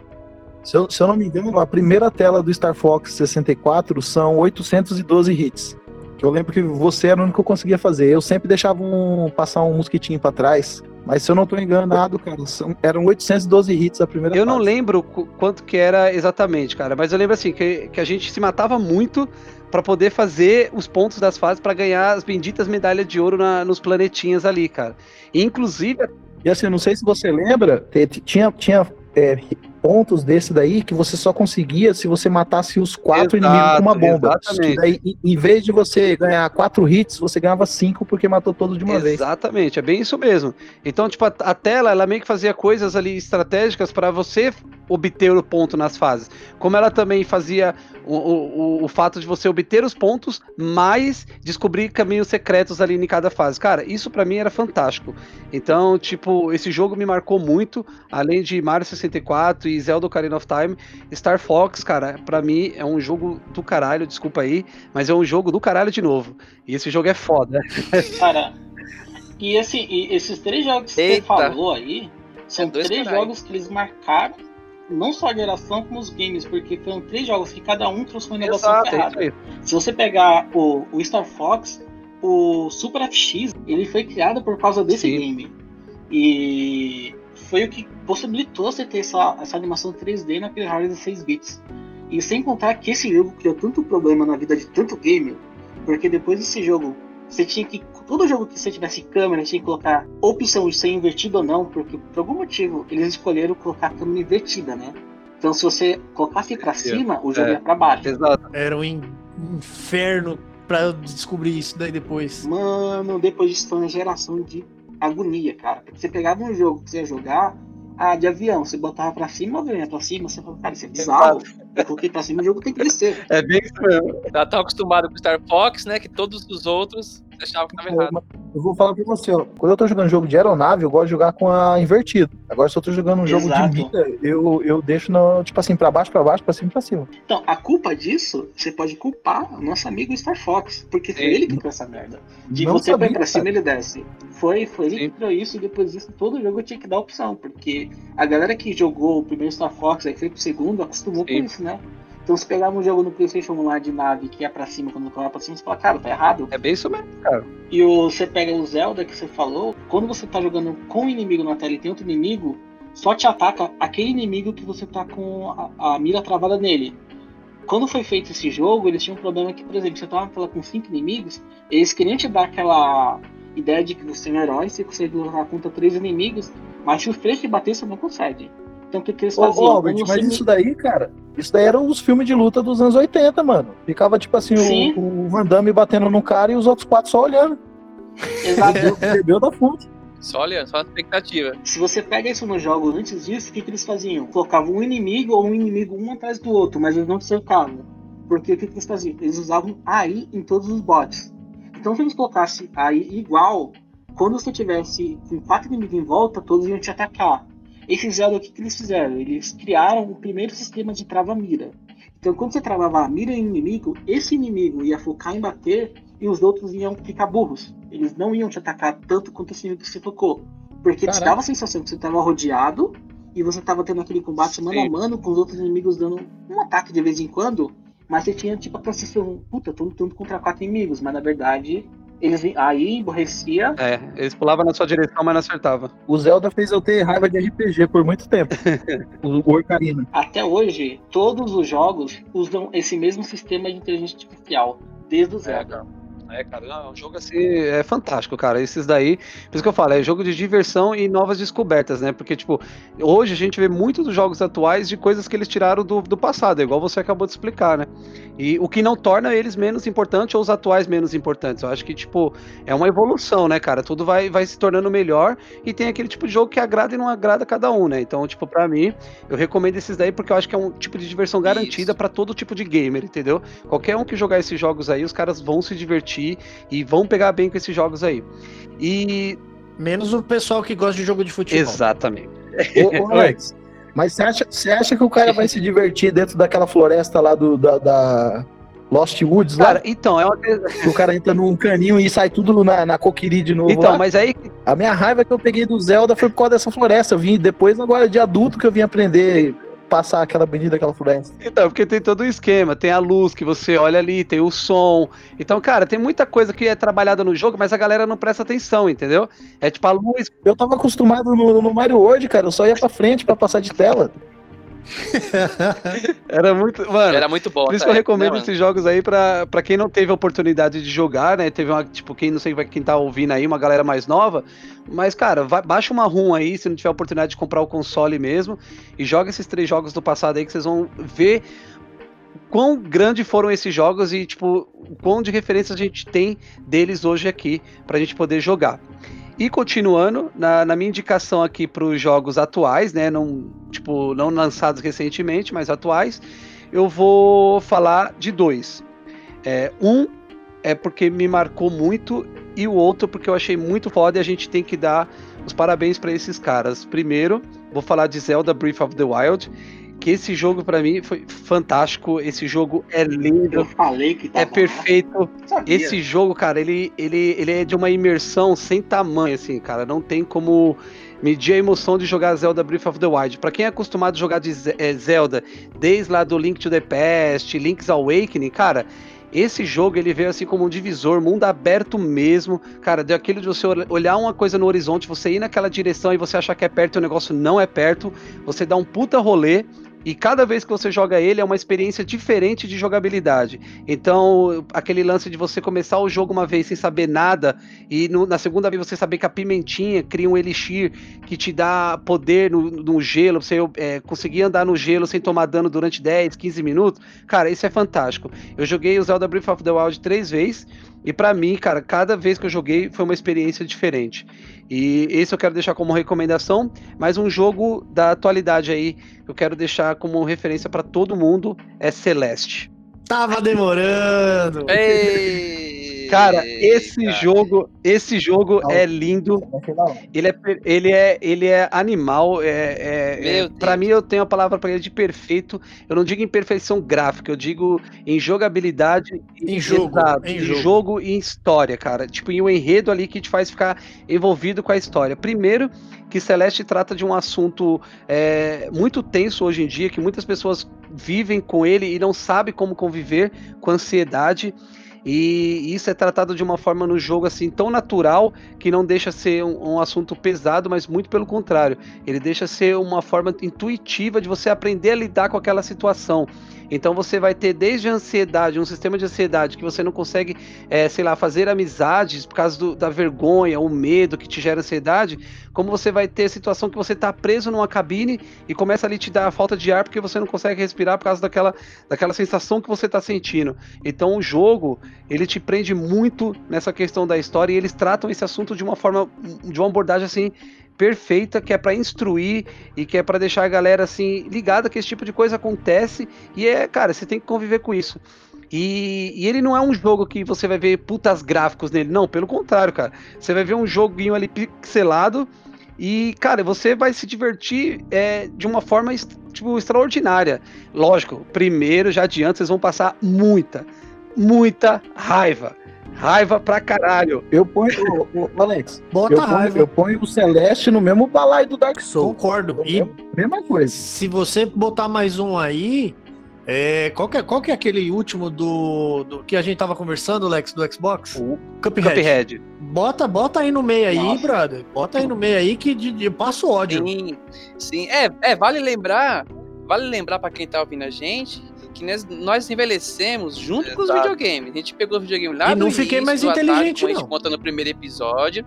S4: se eu, se eu não me engano, a primeira tela do Star Fox 64 são 812 hits. Que eu lembro que você era o único que eu conseguia fazer. Eu sempre deixava um, passar um mosquitinho pra trás. Mas se eu não tô enganado, cara, são, eram 812 hits a primeira
S5: Eu não
S4: fase.
S5: lembro qu- quanto que era exatamente, cara, mas eu lembro assim que, que a gente se matava muito pra poder fazer os pontos das fases pra ganhar as benditas medalhas de ouro na- nos planetinhas ali, cara. E, inclusive,
S4: E assim, não sei se você lembra, tinha, tinha é, pontos desse daí que você só conseguia se você matasse os quatro
S5: Exato,
S4: inimigos com uma bomba.
S5: exatamente.
S4: Daí, em- vez de você ganhar quatro hits, você ganhava cinco porque matou todos de uma vez.
S5: Exatamente, é bem isso mesmo. Então, tipo, a, a tela, ela meio que fazia coisas ali estratégicas para você obter o ponto nas fases, como ela também fazia o, o, o fato de você obter os pontos, mais descobrir caminhos secretos ali em cada fase. Cara, isso para mim era fantástico. Então, tipo, esse jogo me marcou muito, além de Mario 64 e Zelda Ocarina of Time, Star Fox, cara, para mim é um jogo do caralho, desculpa aí, mas é um jogo do caralho de novo. E esse jogo é foda.
S3: Cara, e, esse, e esses três jogos que
S1: Eita.
S3: você falou aí, são
S1: É
S3: três
S1: caralho.
S3: jogos que eles marcaram não só a geração como os games, porque foram três jogos que cada um trouxe uma inovação
S5: Exato, é
S3: ferrada.
S5: aí.
S3: Se você pegar o, o Star Fox, o Super FX, ele foi criado por causa desse
S5: Sim.
S3: game. E foi o que possibilitou você ter essa, essa animação 3D naquele hardware de 6 bits. E sem contar que esse jogo criou tanto problema na vida de tanto gamer, porque depois desse jogo, você tinha que. Todo jogo que você tivesse câmera, tinha que colocar opção de ser invertido ou não, porque por algum motivo eles escolheram colocar a câmera invertida, né? Então se você colocasse pra cima, o jogo
S5: É.
S3: ia pra baixo.
S5: Exato.
S2: Era um in- inferno pra eu descobrir isso daí depois.
S3: Mano, depois disso foi uma geração de agonia, cara. Porque você pegava um jogo que você ia jogar, ah, de avião, você botava pra cima, o avião ia pra cima, você falava, cara, isso é bizarro. Eu coloquei pra cima, o jogo tem que descer.
S5: É bem isso mesmo.
S1: Já tá acostumado com Star Fox, né? Que todos os outros achavam que tava errado.
S4: Eu vou falar pra você, ó. Quando eu tô jogando jogo de aeronave, eu gosto de jogar com a invertida. Agora, se eu tô jogando um jogo
S3: Exato.
S4: de mira, eu, eu deixo, no, tipo assim, pra baixo, pra baixo, pra cima, pra cima.
S3: Então, a culpa disso, você pode culpar o nosso amigo Star Fox, porque foi
S1: Sim.
S3: ele que criou essa merda. De
S4: Não
S3: você põe
S4: sabia,
S3: pra cima,
S4: cara.
S3: ele desce. Foi, foi ele
S5: Sim.
S3: que criou isso, e depois disso, todo jogo tinha que dar opção, porque a galera que jogou o primeiro Star Fox, aí foi pro segundo, acostumou
S5: Sim.
S3: com isso, né? Então, se pegava um jogo no PlayStation 1 lá de nave que ia pra cima, quando colava pra cima, você fala, cara, tá errado.
S5: É bem isso mesmo.
S3: E o, você pega o Zelda que você falou, quando você tá jogando com o inimigo na tela e tem outro inimigo, só te ataca aquele inimigo que você tá com a, a mira travada nele. Quando foi feito esse jogo, eles tinham um problema que, por exemplo, você tava na tela com cinco inimigos, eles queriam te dar aquela ideia de que você é um herói, você consegue lutar contra três inimigos, mas se os três te bater, você não consegue. Então o que, que eles faziam?
S4: ô, Albert, mas isso daí, cara, isso daí eram os filmes de luta dos anos 80, mano. Ficava, tipo assim,
S3: Sim.
S4: o, o Van Damme batendo num cara e os outros quatro só olhando.
S3: Exato.
S4: Bebeu, da fonte.
S1: Só olha, só a expectativa.
S3: Se você pega isso no jogo antes disso, o que, que eles faziam? Colocavam um inimigo ou um inimigo um atrás do outro, mas eles não te cercavam. Porque o que, que eles faziam? Eles usavam AI em todos os bots. Então se eles colocassem AI igual, quando você tivesse com quatro inimigos em volta, todos iam te atacar. Eles fizeram o que, que eles fizeram? Eles criaram o primeiro sistema de trava-mira. Então quando você travava a mira em um inimigo, esse inimigo ia focar em bater e os outros iam ficar burros. Eles não iam te atacar tanto quanto esse inimigo que você tocou. Porque te
S4: Caraca.
S3: dava a sensação que você estava rodeado e você estava tendo aquele combate mano a
S5: Sim.
S3: mano com os outros inimigos dando um ataque de vez em quando, mas você tinha tipo a sensação, puta, tô lutando contra quatro inimigos, mas na verdade eles aí emborrecia.
S5: É, eles pulavam na sua direção, mas não acertava.
S4: O Zelda fez eu ter raiva de RPG por muito tempo. o o Ocarina.
S3: Até hoje, todos os jogos usam esse mesmo sistema de inteligência artificial, desde o
S5: É,
S3: Zelda.
S5: cara. É, cara, não, é um jogo assim, é fantástico, cara. Esses daí, por isso que eu falo, é jogo de diversão e novas descobertas, né? Porque, tipo, hoje a gente vê muito dos jogos atuais de coisas que eles tiraram do, do passado, igual você acabou de explicar, né? E o que não torna eles menos importantes ou os atuais menos importantes. Eu acho que, tipo, é uma evolução, né, cara? Tudo vai, vai se tornando melhor e tem aquele tipo de jogo que agrada e não agrada cada um, né? Então, tipo, pra mim, eu recomendo esses daí porque eu acho que é um tipo de diversão garantida pra todo tipo de gamer, entendeu? Qualquer um que jogar esses jogos aí, os caras vão se divertir e vão pegar bem com esses jogos aí. E.
S2: Menos o pessoal que gosta de jogo de futebol.
S5: Exatamente.
S4: Ô, ô, Alex, mas você acha, você acha que o cara vai se divertir dentro daquela floresta lá do, da, da Lost Woods lá?
S5: Cara, então, é uma.
S4: que o cara entra num caninho e sai tudo na, na coquiri de novo
S5: Então,
S4: lá?
S5: mas aí.
S4: A minha raiva que eu peguei do Zelda foi por causa dessa floresta. Eu vim depois, agora de adulto, que eu vim aprender passar aquela avenida, aquela floresta.
S5: Então, porque tem todo o esquema, tem a luz que você olha ali, tem o som. Então, cara, tem muita coisa que é trabalhada no jogo, mas a galera não presta atenção, entendeu? É tipo a luz.
S4: Eu tava acostumado no, no Mario World, cara. Eu só ia pra frente pra passar de tela.
S5: Era muito. Mano,
S1: Era muito bom.
S5: Por isso que eu
S1: época,
S5: recomendo
S1: né, mano?
S5: esses jogos aí pra, pra quem não teve a oportunidade de jogar, né? Teve uma, tipo, quem não sei quem tá ouvindo aí, uma galera mais nova. Mas, cara, vai- baixa uma ROM aí, se não tiver a oportunidade de comprar o console mesmo. E joga esses três jogos do passado aí que vocês vão ver quão grande foram esses jogos e, tipo, o quão de referência a gente tem deles hoje aqui pra gente poder jogar. E continuando, na, na minha indicação aqui para os jogos atuais, né? Não, tipo, não lançados recentemente, mas atuais, eu vou falar de dois. É, um é porque me marcou muito e o outro porque eu achei muito foda e a gente tem que dar os parabéns para esses caras. Primeiro, vou falar de Zelda Breath of the Wild, que esse jogo para mim foi fantástico. Esse jogo é lindo.
S3: Eu falei que tava
S5: É perfeito. Esse jogo, cara, ele, ele, ele é de uma imersão sem tamanho, assim, cara. Não tem como medir a emoção de jogar Zelda Breath of the Wild. Pra quem é acostumado a jogar de eh, Zelda desde lá do Link to the Past, Link's Awakening, cara, esse jogo ele veio assim como um divisor, mundo aberto mesmo. Cara, deu aquilo de você ol- olhar uma coisa no horizonte, você ir naquela direção e você achar que é perto e o negócio não é perto. Você dá um puta rolê. E cada vez que você joga ele é uma experiência diferente de jogabilidade. Então, aquele lance de você começar o jogo uma vez sem saber nada, e no- na segunda vez você saber que a pimentinha cria um elixir que te dá poder no, no gelo, você é, conseguir andar no gelo sem tomar dano durante 10, 15 minutos. Cara, isso é fantástico. Eu joguei o Zelda Breath of the Wild três vezes, e pra mim, cara, cada vez que eu joguei foi uma experiência diferente. E esse eu quero deixar como recomendação, mas um jogo da atualidade aí que eu quero deixar como referência pra todo mundo é Celeste.
S2: Tava demorando.
S1: Ei,
S5: Cara, esse jogo, esse jogo
S4: Não.
S5: é lindo. Ele é, ele é, ele é animal. É, é, é,
S1: Deus.
S5: mim, eu tenho a palavra para ele de perfeito. Eu não digo em perfeição gráfica, eu digo em jogabilidade.
S2: Em jogo,
S5: Exato,
S2: em
S5: em
S2: jogo.
S5: jogo e em história, cara. Tipo, em um enredo ali que te faz ficar envolvido com a história. Primeiro, que Celeste trata de um assunto é, muito tenso hoje em dia, que muitas pessoas vivem com ele e não sabem como conviver com ansiedade. E isso é tratado de uma forma no jogo assim tão natural que não deixa ser um, um assunto pesado, mas muito pelo contrário. Ele deixa ser uma forma intuitiva de você aprender a lidar com aquela situação. Então você vai ter desde a ansiedade, um sistema de ansiedade que você não consegue, eh, sei lá, fazer amizades por causa do- da vergonha, o medo que te gera ansiedade, como você vai ter a situação que você está preso numa cabine e começa ali te dar a falta de ar porque você não consegue respirar por causa daquela, daquela sensação que você está sentindo. Então o jogo ele te prende muito nessa questão da história e eles tratam esse assunto de uma forma, de uma abordagem assim perfeita, que é para instruir e que é para deixar a galera assim ligada que esse tipo de coisa acontece e é, cara, você tem que conviver com isso. E, e ele não é um jogo que você vai ver putas gráficos nele, não, pelo contrário, cara. Você vai ver um joguinho ali pixelado e, cara, você vai se divertir é, de uma forma tipo, extraordinária. Lógico, primeiro, já adianto, vocês vão passar muita, muita raiva. Raiva pra caralho.
S4: Eu ponho. ô, ô, Alex,
S2: Bota
S4: eu ponho,
S2: raiva.
S4: eu ponho o Celeste no mesmo balaio do Dark Souls.
S2: Concordo. E
S4: Mesma coisa.
S2: se você botar mais um aí, é, qual, que é, qual que é aquele último do, do que a gente tava conversando, Lex, do Xbox?
S5: O
S2: Cuphead.
S5: Cuphead.
S2: Bota, bota aí no meio aí,
S3: Nossa.
S2: brother. Bota aí no meio aí que de, de- eu passo ódio.
S1: Sim, sim. É, é, vale lembrar, vale lembrar pra quem tá ouvindo a gente que nós, nós envelhecemos junto com os
S5: Exato.
S1: videogames. A gente pegou os videogames lá
S2: E não fiquei mais
S1: do Atari,
S2: inteligente,
S1: como a gente
S2: não.
S1: conta no primeiro episódio,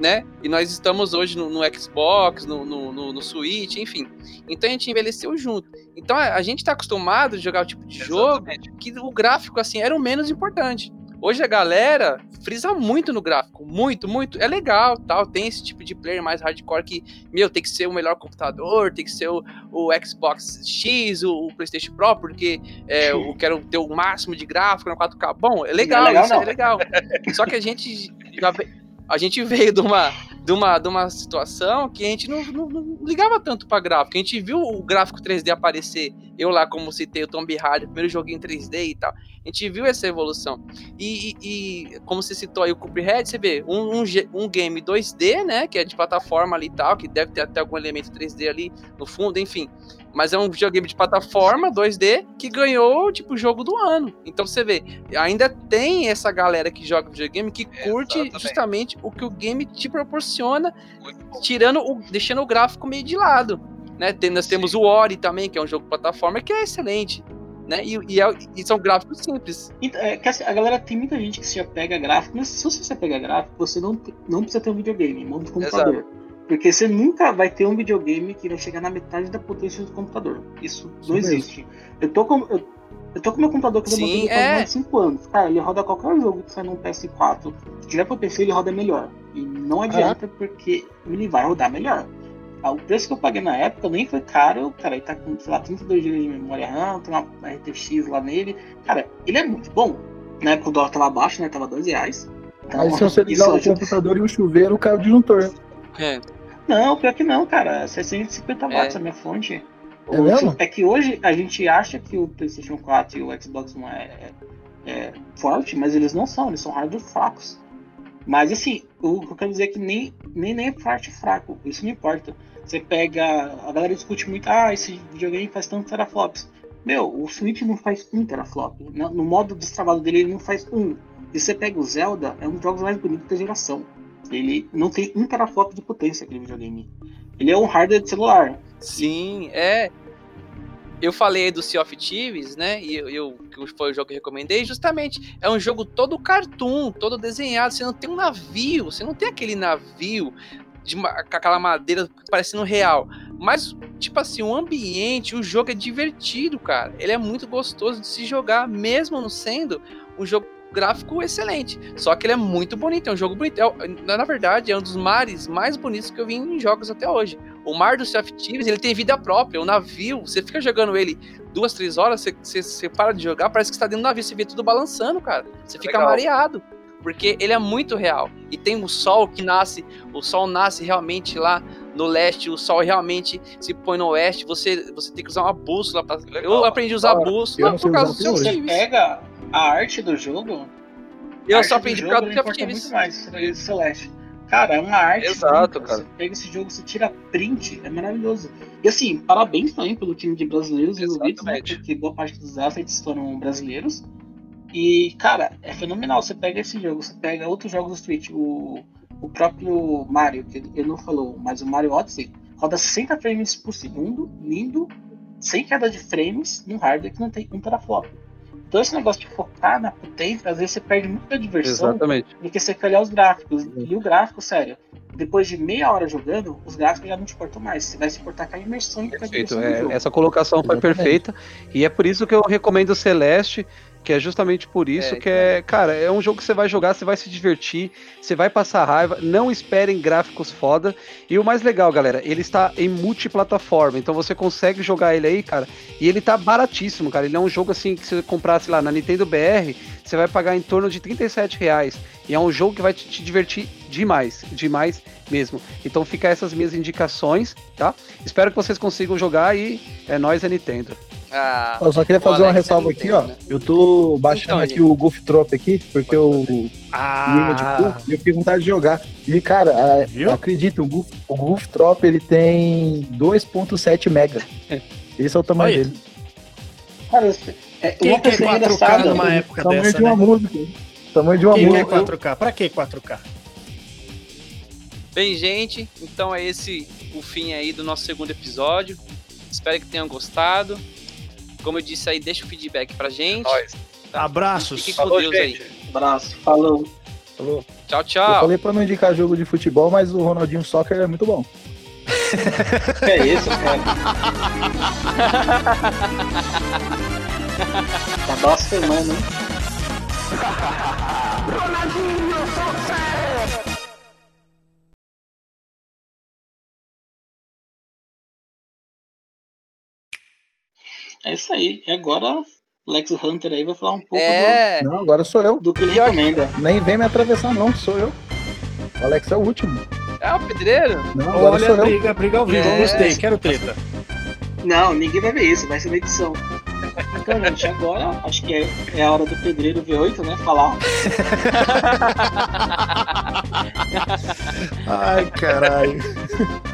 S1: né? E nós estamos hoje no, no Xbox, no, no, no, Switch, enfim. Então a gente envelheceu junto. Então a, a gente tá acostumado a jogar o tipo de jogo que o gráfico, assim, era o menos importante. Hoje a galera frisa muito no gráfico, muito, muito. É legal, tal. Tem esse tipo de player mais hardcore que, meu, tem que ser o melhor computador, tem que ser o, o Xbox X, o, o PlayStation Pro, porque é, eu quero ter o máximo de gráfico na 4K. Bom, é legal,
S3: Não é legal,
S1: isso
S3: não.
S1: é legal. Só que a gente já ve- a gente veio de uma, de uma, de uma situação que a gente não, não- não ligava tanto pra gráfico. A gente viu o gráfico 3D aparecer. Eu lá, como citei, o Tomb Raider, primeiro joguinho em 3D e tal. A gente viu essa evolução. E, e- e, como você citou aí o Cuphead, você vê um, um, um game 2D, né? Que é de plataforma ali e tal, que deve ter até algum elemento 3D ali no fundo, enfim. Mas é um videogame de plataforma 2D que ganhou, tipo, o jogo do ano. Então você vê, ainda tem essa galera que joga videogame que curte
S5: Exatamente.
S1: justamente o que o game te proporciona, tirando o, deixando o gráfico meio de lado. Né? Tem- nós temos o Ori também, que é um jogo de plataforma que é excelente. Né? E, e é- e são gráficos simples.
S3: Então, é assim, a galera tem muita gente que se apega a gráfico, mas se você se apega a gráfico, você não, não precisa ter um videogame, mão de computador. Porque você nunca vai ter um videogame que vai chegar na metade da potência do computador. Isso,
S4: Isso
S3: não
S4: mesmo.
S3: existe. Eu tô com. Eu, Eu tô com meu computador que eu
S1: Sim, é.
S3: mais de 5 anos. Cara, ele roda qualquer jogo que sai num PS4. Se tiver pro PC, ele roda melhor. E não adianta porque ele vai rodar melhor. Ah, O preço que eu paguei na época nem foi caro. Cara, ele tá com, sei lá, 32 GB de memória RAM, tem uma RTX lá nele. Cara, ele é muito bom. Na época o dólar tava baixo, né? Tava 2 reais. Então,
S4: Aí se você
S3: isso
S4: ligar o computador e o chuveiro, cai o disjuntor.
S1: É.
S3: Não, pior que não, cara. 650
S1: É.
S3: watts a minha fonte.
S4: É mesmo?
S3: É que hoje a gente acha que o PlayStation 4 e o Xbox One é, é, é forte, mas eles não são, eles são hardware fracos. Mas assim, o que eu quero dizer é que nem, nem, nem é forte fraco, isso não importa. Você pega. A galera discute muito, ah, esse videogame faz tantos teraflops. Meu, o Switch não faz um teraflop. No, no modo destravado dele, ele não faz um. E você pega o Zelda, é um dos jogos mais bonitos da geração. Ele não tem um teraflop de potência aquele videogame. Ele é um hardware de celular.
S1: Sim, é. Eu falei do Sea of Thieves, né? E eu, eu- que foi o jogo que eu recomendei. Justamente, é um jogo todo cartoon, todo desenhado. Você não tem um navio, você não tem aquele navio de uma- aquela madeira parecendo real. Mas, tipo assim, o ambiente, o jogo é divertido, cara. Ele é muito gostoso de se jogar, mesmo não sendo um jogo gráfico excelente. Só que ele é muito bonito, é um jogo bonito. É na verdade, é um dos mares mais bonitos que eu vi em jogos até hoje. O mar do of Thieves, ele tem vida própria. O navio, você fica jogando ele duas, três horas, você, você, você para de jogar, parece que você tá dentro do navio, você vê tudo balançando, cara. Você fica
S5: Legal.
S1: mareado. Porque ele é muito real. E tem o sol que nasce, o sol nasce realmente lá no leste, o sol realmente se põe no oeste. Você, você tem que usar uma bússola. Pra... Eu aprendi a usar
S4: hora.
S1: bússola por causa do of
S4: até
S3: Você pega a arte do jogo,
S1: Eu só aprendi por
S3: jogo,
S1: causa do Thieves.
S3: muito mais, você Celeste. Cara, é uma arte.
S5: Exato, cara.
S3: Você pega esse jogo, você tira print, é maravilhoso. E assim, parabéns também pelo time de brasileiros envolvidos, né? Porque boa parte dos assets foram brasileiros. E, cara, é fenomenal. Você pega esse jogo, você pega outros jogos do Switch, o, o próprio Mario, que ele não falou, mas o Mario Odyssey roda 60 frames por segundo, lindo, sem queda de frames, num hardware que não tem um teraflop. Então esse negócio de focar na potência, às vezes você perde muita diversão
S5: Exatamente.
S3: porque você quer olhar os gráficos. E o gráfico, sério, depois de meia hora jogando, os gráficos já não te importam mais. Você vai se importar com a imersão e com a
S5: Perfeito. É,
S3: jogo.
S5: essa colocação foi
S4: Exatamente.
S5: perfeita. E é por isso que eu recomendo o Celeste, que é justamente por isso
S1: É,
S5: que é, cara, é um jogo que você vai jogar, você vai se divertir, você vai passar raiva, não esperem gráficos foda. E o mais legal, galera, ele está em multiplataforma, então você consegue jogar ele aí, cara, e ele tá baratíssimo, cara. Ele é um jogo assim que se você comprasse lá na Nintendo BR, você vai pagar em torno de 37 reais. E é um jogo que vai te, te divertir demais, demais mesmo. Então fica essas minhas indicações, tá? Espero que vocês consigam jogar e é nóis, é Nintendo.
S1: Ah,
S4: Eu só queria fazer uma
S1: Alex
S4: ressalva
S1: é
S4: aqui, ó.
S1: né?
S4: Eu tô baixando
S1: Então,
S4: aqui o Goof Trop aqui, porque eu
S2: Ah,
S4: e eu fiquei com vontade de jogar. E, cara, a-
S2: Viu?
S4: acredita, o Goof, o Goof Trop ele tem 2.7 mega. Esse é o tamanho
S2: Olha.
S4: dele.
S3: Cara, é,
S2: quem
S3: uma
S2: quer
S3: coisa
S2: 4K
S3: engraçada.
S2: numa época
S4: tamanho
S2: dessa,
S4: de uma
S2: né?
S4: música. Tamanho de uma
S2: Quem quer
S4: música.
S2: 4K? Pra que 4K?
S1: Bem, gente, então é esse o fim aí do nosso segundo episódio. Espero que tenham gostado. Como eu disse aí, deixa o feedback pra gente. Tá?
S2: Abraços.
S1: Fiquem com Deus aí.
S3: Abraço, falou.
S4: Falou.
S1: Tchau,
S4: Eu
S1: tchau.
S4: falei pra não indicar jogo de futebol, mas o Ronaldinho Soccer é muito bom.
S3: Que é isso, cara? tá blasfemando, hein? É isso aí. E agora, Lex Hunter aí vai falar um pouco
S1: É,
S4: Não, agora sou eu.
S3: do, do que ele recomenda.
S4: Nem vem me atravessar, não, sou eu. O Alex é o último.
S1: é o pedreiro.
S4: Não, agora
S2: Olha
S4: sou
S2: a
S4: eu.
S2: briga, briga ao vivo.
S1: É.
S2: Gostei, quero treta.
S3: Não, ninguém vai ver isso, vai ser na edição. Então, gente, agora acho que é, é a hora do pedreiro V8, né? Falar.
S2: Ai, caralho.